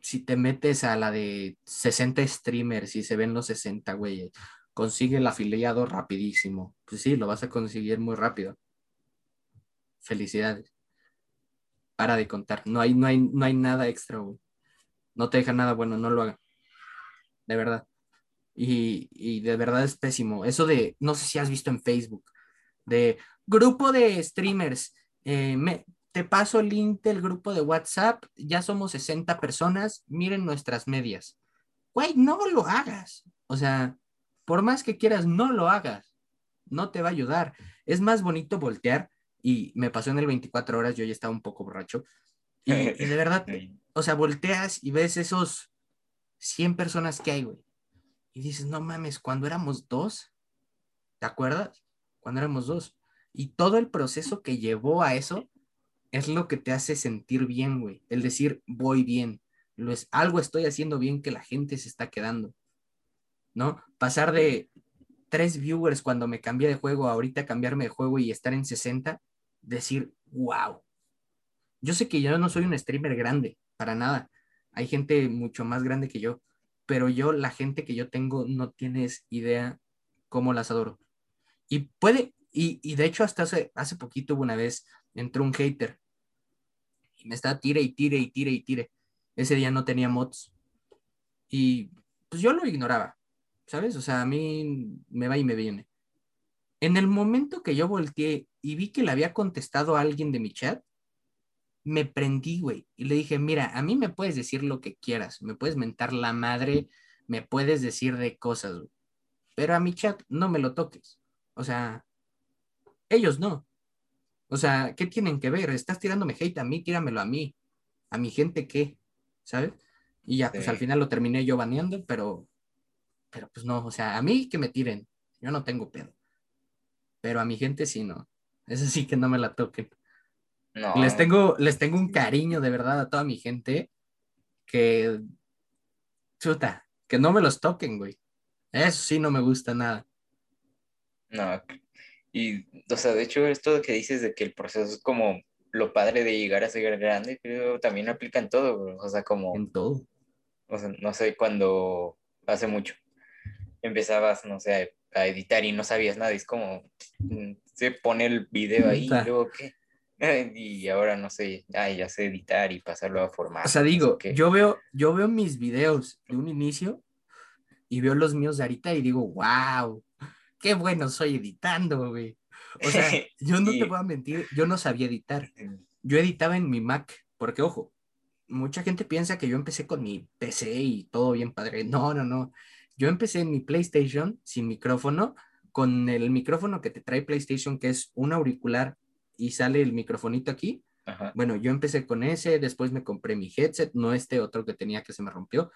[SPEAKER 2] si te metes a la de 60 streamers y se ven los 60 güeyes, consigue el afiliado rapidísimo. Pues sí, lo vas a conseguir muy rápido. Felicidades. Para de contar. No hay, no hay, no hay nada extra, güey. No te deja nada bueno, no lo hagan de verdad. Y, de verdad es pésimo. Eso de, no sé si has visto en Facebook, de grupo de streamers, eh, me, te paso el link del grupo de WhatsApp, ya somos 60 personas, miren nuestras medias. Güey, no lo hagas. O sea, por más que quieras, no lo hagas. No te va a ayudar. Es más bonito voltear y me pasó en el 24 horas, yo ya estaba un poco borracho. y de verdad, o sea, volteas y ves esos 100 personas que hay, güey. Y dices, no mames, cuando éramos dos, ¿te acuerdas? Cuando éramos dos. Y todo el proceso que llevó a eso es lo que te hace sentir bien, güey. El decir, voy bien. Lo es, algo estoy haciendo bien que la gente se está quedando. ¿No? Pasar de tres viewers cuando me cambié de juego, ahorita cambiarme de juego y estar en 60, decir, wow. Yo sé que yo no soy un streamer grande, para nada, hay gente mucho más grande que yo, pero yo, la gente que yo tengo, no tienes idea cómo las adoro. Y puede, y, de hecho hasta hace, hace poquito una vez entró un hater y me está tire y tire y tire y tire. Ese día no tenía mods. Y pues yo lo ignoraba, ¿sabes? O sea, a mí me va y me viene. En el momento que yo volteé y vi que le había contestado a alguien de mi chat, me prendí, güey, y le dije, mira, a mí me puedes decir lo que quieras, me puedes mentar la madre, me puedes decir de cosas, güey, pero a mi chat no me lo toques. O sea, ellos no. O sea, ¿qué tienen que ver? Estás tirándome hate a mí, tíramelo a mí. A mi gente, ¿qué? ¿Sabes? Y ya, pues al final lo terminé yo baneando, pero, pero pues no, o sea, a mí que me tiren, yo no tengo pedo. Pero a mi gente sí no. Eso sí que no me la toquen.
[SPEAKER 1] No.
[SPEAKER 2] Les tengo, les tengo un cariño de verdad a toda mi gente que, chuta, que no me los toquen, güey. Eso sí no me gusta nada.
[SPEAKER 1] No. Y, o sea, de hecho, esto que dices de que el proceso es como lo padre de llegar a ser grande, creo también aplica en todo, bro. O sea, como,
[SPEAKER 2] En todo.
[SPEAKER 1] o sea, no sé, cuando hace mucho empezabas, no sé, a editar y no sabías nada, es como, mm, se pone el video ahí, y luego qué. Y ahora no sé, ay, ya sé editar y pasarlo a formato.
[SPEAKER 2] O sea, digo,
[SPEAKER 1] qué.
[SPEAKER 2] yo veo, yo veo mis videos de un inicio y veo los míos de ahorita y digo, wow, qué bueno soy editando, güey. O sea, yo no
[SPEAKER 1] Y-
[SPEAKER 2] te voy a mentir, yo no sabía editar. Yo editaba en mi Mac, porque ojo, mucha gente piensa que yo empecé con mi PC y todo bien padre. No, no, no. Yo empecé en mi PlayStation sin micrófono, con el micrófono que te trae PlayStation, que es un auricular y sale el microfonito aquí.
[SPEAKER 1] Ajá.
[SPEAKER 2] Bueno, yo empecé con ese, después me compré mi headset, no este otro que tenía que se me rompió.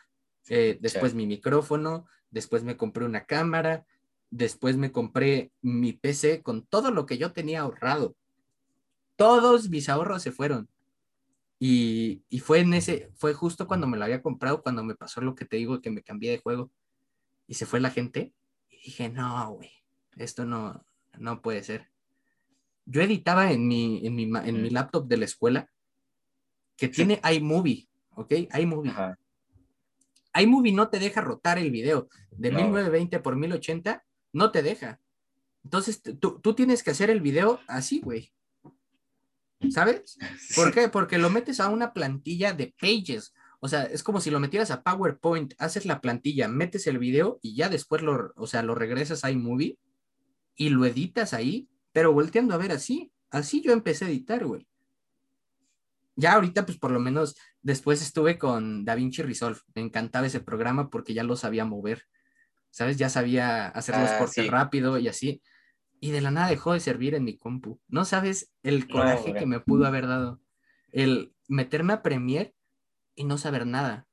[SPEAKER 2] eh, después
[SPEAKER 1] Sí.
[SPEAKER 2] mi micrófono, después me compré una cámara, después me compré mi PC con todo lo que yo tenía ahorrado. Todos mis ahorros se fueron. Y, y fue en ese, fue justo cuando me lo había comprado, cuando me pasó lo que te digo, que me cambié de juego. Y se fue la gente. Y dije, no, güey, esto no, no puede ser. Yo editaba en mi, en mi, en mi laptop de la escuela, que tiene iMovie, ¿ok? iMovie.
[SPEAKER 1] Ajá.
[SPEAKER 2] iMovie no te deja rotar el video de
[SPEAKER 1] No.
[SPEAKER 2] 1920 por 1080, no te deja. Entonces, tú tienes que hacer el video así, güey. ¿Sabes? ¿Por qué? Porque lo metes a una plantilla de pages. O sea, es como si lo metieras a PowerPoint, haces la plantilla, metes el video y ya después lo, o sea, lo regresas a iMovie y lo editas ahí, pero volteando a ver así. Así yo empecé a editar, güey. Ya ahorita, pues por lo menos después estuve con DaVinci Resolve. Me encantaba ese programa porque ya lo sabía mover. ¿Sabes? Ya sabía hacer los
[SPEAKER 1] Ah,
[SPEAKER 2] cortes
[SPEAKER 1] sí.
[SPEAKER 2] rápido y así. Y de la nada dejó de servir en mi compu. No sabes el coraje que me pudo haber dado. El meterme a Premiere y no saber nada.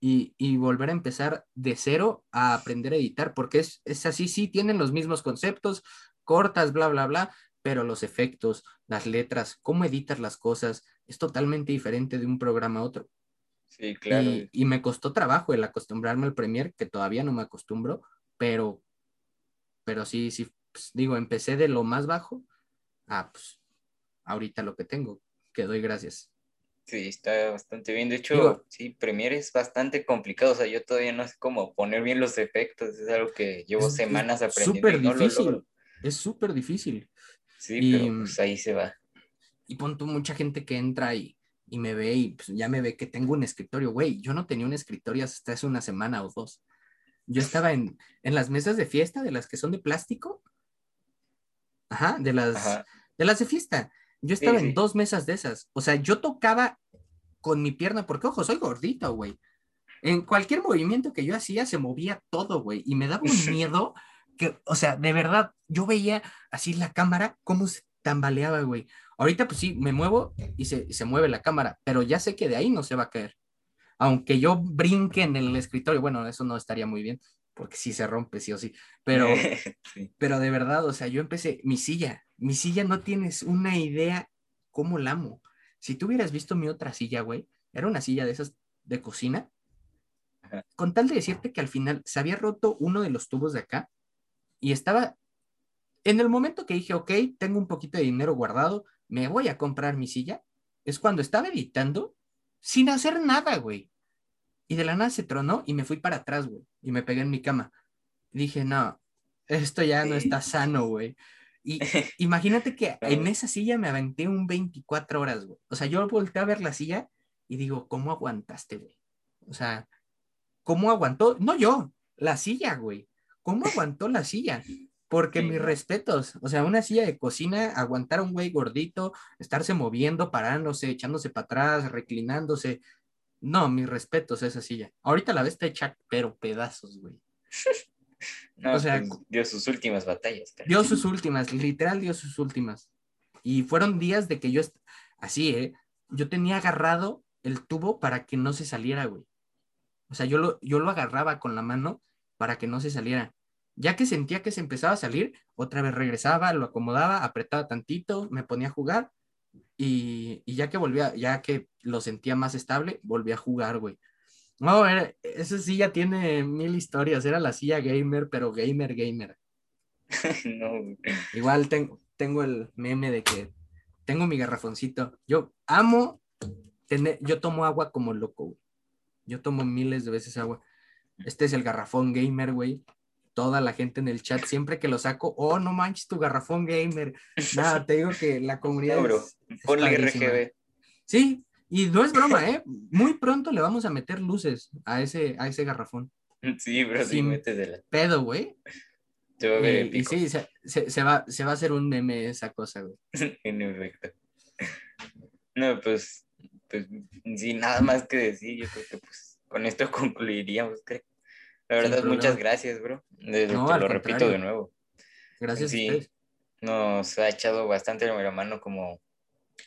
[SPEAKER 2] Y, y volver a empezar de cero a aprender a editar, porque es, es así, sí, tienen los mismos conceptos, cortas, bla, bla, bla, pero los efectos, las letras, cómo editas las cosas, es totalmente diferente de un programa a otro.
[SPEAKER 1] Sí, claro.
[SPEAKER 2] Y, y me costó trabajo el acostumbrarme al Premiere, que todavía no me acostumbro, pero, pero sí, sí, pues, digo, empecé de lo más bajo a pues, ahorita lo que tengo, que doy gracias.
[SPEAKER 1] Sí, está bastante bien. De hecho,
[SPEAKER 2] Digo-
[SPEAKER 1] sí, Premiere es bastante complicado. O sea, yo todavía no sé cómo poner bien los efectos. Es algo que llevo
[SPEAKER 2] Es- es
[SPEAKER 1] semanas aprendiendo
[SPEAKER 2] súper
[SPEAKER 1] no lo
[SPEAKER 2] difícil.
[SPEAKER 1] logro.
[SPEAKER 2] Es súper difícil.
[SPEAKER 1] Sí,
[SPEAKER 2] Y-
[SPEAKER 1] pero pues ahí se va.
[SPEAKER 2] Y pon tú mucha gente que entra y, y me ve y pues, ya me ve que tengo un escritorio, güey. Yo no tenía un escritorio hasta hace una semana o dos. Yo estaba en, en las mesas de fiesta, de las que son de plástico. Ajá, de las,
[SPEAKER 1] Ajá.
[SPEAKER 2] de las de fiesta. Yo estaba
[SPEAKER 1] sí.
[SPEAKER 2] en dos mesas de esas. O sea, yo tocaba con mi pierna, porque ojo, soy gordito, güey. En cualquier movimiento que yo hacía se movía todo, güey. Y me daba un miedo que, o sea, de verdad, yo veía así la cámara, cómo se tambaleaba, güey. Ahorita pues sí, me muevo y se, se mueve la cámara, pero ya sé que de ahí no se va a caer. Aunque yo brinque en el escritorio, bueno, eso no estaría muy bien, porque sí se rompe, sí o sí. Pero,
[SPEAKER 1] Sí.
[SPEAKER 2] pero de verdad, o sea, yo empecé, mi silla, mi silla no tienes una idea cómo la amo. Si tú hubieras visto mi otra silla, güey, era una silla de esas de cocina.
[SPEAKER 1] Ajá.
[SPEAKER 2] Con tal de decirte que al final se había roto uno de los tubos de acá y estaba, en el momento que dije, ok, tengo un poquito de dinero guardado, me voy a comprar mi silla, es cuando estaba editando sin hacer nada, güey. Y de la nada se tronó y me fui para atrás, güey, y me pegué en mi cama. Dije, no, esto ya no está sano, güey. Y imagínate que en esa silla me aventé un 24 horas, güey. O sea, yo volteé a ver la silla y digo, ¿cómo aguantaste, güey? O sea, ¿cómo aguantó? No yo, la silla, güey. ¿Cómo aguantó la silla? Porque
[SPEAKER 1] Sí,
[SPEAKER 2] mis respetos, o sea, una silla de cocina, aguantar a un güey gordito, estarse moviendo, parándose, echándose para atrás, reclinándose. No, mis respetos a esa silla. Ahorita la ves está hecha, pero pedazos, güey.
[SPEAKER 1] No,
[SPEAKER 2] O sea,
[SPEAKER 1] pues, dio sus últimas batallas. cara.
[SPEAKER 2] Dio sus últimas, literal dio sus últimas. Y fueron días de que yo, así, ¿eh? Yo tenía agarrado el tubo para que no se saliera, güey. O sea, yo lo, yo lo agarraba con la mano para que no se saliera. Ya que sentía que se empezaba a salir, otra vez regresaba, lo acomodaba, apretaba tantito, me ponía a jugar y, y ya que volvía, ya que lo sentía más estable, volví a jugar, güey. No, era, esa silla tiene mil historias, era la silla gamer, pero gamer, gamer.
[SPEAKER 1] no, güey.
[SPEAKER 2] Igual tengo, tengo el meme de que tengo mi garrafoncito. Yo amo tener, yo tomo agua como loco, güey. Yo tomo miles de veces agua. Este es el garrafón gamer, güey. Toda la gente en el chat, siempre que lo saco, oh, no manches tu garrafón gamer. Nada, te digo que la comunidad
[SPEAKER 1] No,
[SPEAKER 2] es- es
[SPEAKER 1] Ponle. RGB.
[SPEAKER 2] Sí, y no es broma, ¿eh? Muy pronto le vamos a meter luces a ese, a ese garrafón.
[SPEAKER 1] Sí, bro, sí, métesela.
[SPEAKER 2] Pedo, güey.
[SPEAKER 1] Se va a ver
[SPEAKER 2] Y, sí, se, se- se va, se va a hacer un meme esa cosa, güey.
[SPEAKER 1] En efecto. No, pues, pues, sin nada más que decir, yo creo que pues con esto concluiríamos, creo. La
[SPEAKER 2] Sin
[SPEAKER 1] verdad,
[SPEAKER 2] problema.
[SPEAKER 1] muchas gracias, bro.
[SPEAKER 2] No,
[SPEAKER 1] te lo repito
[SPEAKER 2] contrario.
[SPEAKER 1] de nuevo.
[SPEAKER 2] Gracias
[SPEAKER 1] Sí.
[SPEAKER 2] a ustedes.
[SPEAKER 1] Nos ha echado bastante la mano como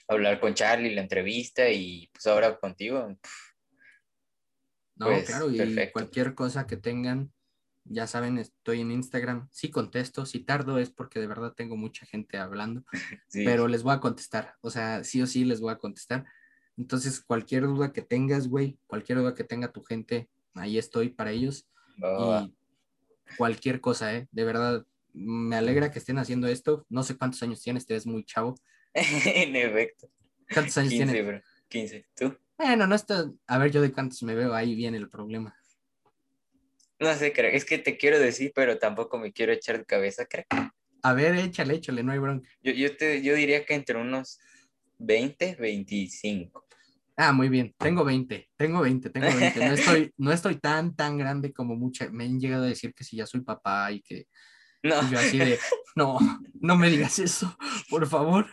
[SPEAKER 1] hablar con Charlie, la entrevista y pues ahora contigo.
[SPEAKER 2] No,
[SPEAKER 1] Pues,
[SPEAKER 2] claro, y
[SPEAKER 1] perfecto.
[SPEAKER 2] cualquier cosa que tengan, ya saben, estoy en Instagram. Sí contesto, si tardo es porque de verdad tengo mucha gente hablando,
[SPEAKER 1] Sí,
[SPEAKER 2] pero les voy a contestar. O sea, sí o sí les voy a contestar. Entonces, cualquier duda que tengas, güey, cualquier duda que tenga tu gente, ahí estoy para ellos.
[SPEAKER 1] Va.
[SPEAKER 2] Y cualquier cosa, ¿eh? De verdad, me alegra que estén haciendo esto. No sé cuántos años tienes, te ves muy chavo.
[SPEAKER 1] en efecto.
[SPEAKER 2] ¿Cuántos años
[SPEAKER 1] 15,
[SPEAKER 2] tienes?
[SPEAKER 1] bro. 15. ¿Tú?
[SPEAKER 2] Bueno, no está. A ver, yo de cuántos me veo, ahí viene el problema.
[SPEAKER 1] No sé, creo. Es que te quiero decir, pero tampoco me quiero echar de cabeza, creo.
[SPEAKER 2] A ver, échale, échale, no hay bronca.
[SPEAKER 1] Yo, yo, te, yo diría que entre unos 20, 25.
[SPEAKER 2] Ah, muy bien. Tengo 20, tengo 20, tengo 20. No estoy, no estoy tan, tan grande como mucha. Me han llegado a decir que si ya soy papá y que
[SPEAKER 1] No,
[SPEAKER 2] y yo así de, no, no me digas eso, por favor.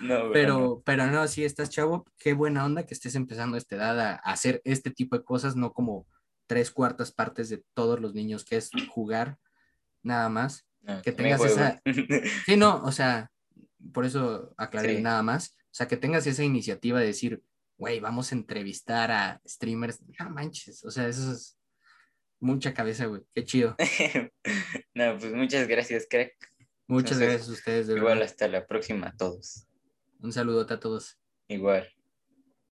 [SPEAKER 1] no,
[SPEAKER 2] Pero,
[SPEAKER 1] no.
[SPEAKER 2] pero no, sí estás chavo, qué buena onda que estés empezando a esta edad a, hacer este tipo de cosas, no como tres cuartas partes de todos los niños, que es jugar nada más.
[SPEAKER 1] No,
[SPEAKER 2] que
[SPEAKER 1] me
[SPEAKER 2] tengas esa- Sí, no, o sea, por eso aclaré
[SPEAKER 1] Sí.
[SPEAKER 2] nada más. O sea, que tengas esa iniciativa de decir, güey, vamos a entrevistar a streamers. No manches, o sea, eso es mucha cabeza, güey. Qué chido.
[SPEAKER 1] no, pues muchas gracias, crack.
[SPEAKER 2] Muchas
[SPEAKER 1] Entonces,
[SPEAKER 2] gracias a ustedes, de
[SPEAKER 1] Igual
[SPEAKER 2] verdad.
[SPEAKER 1] hasta la próxima a todos.
[SPEAKER 2] Un saludote a todos.
[SPEAKER 1] Igual.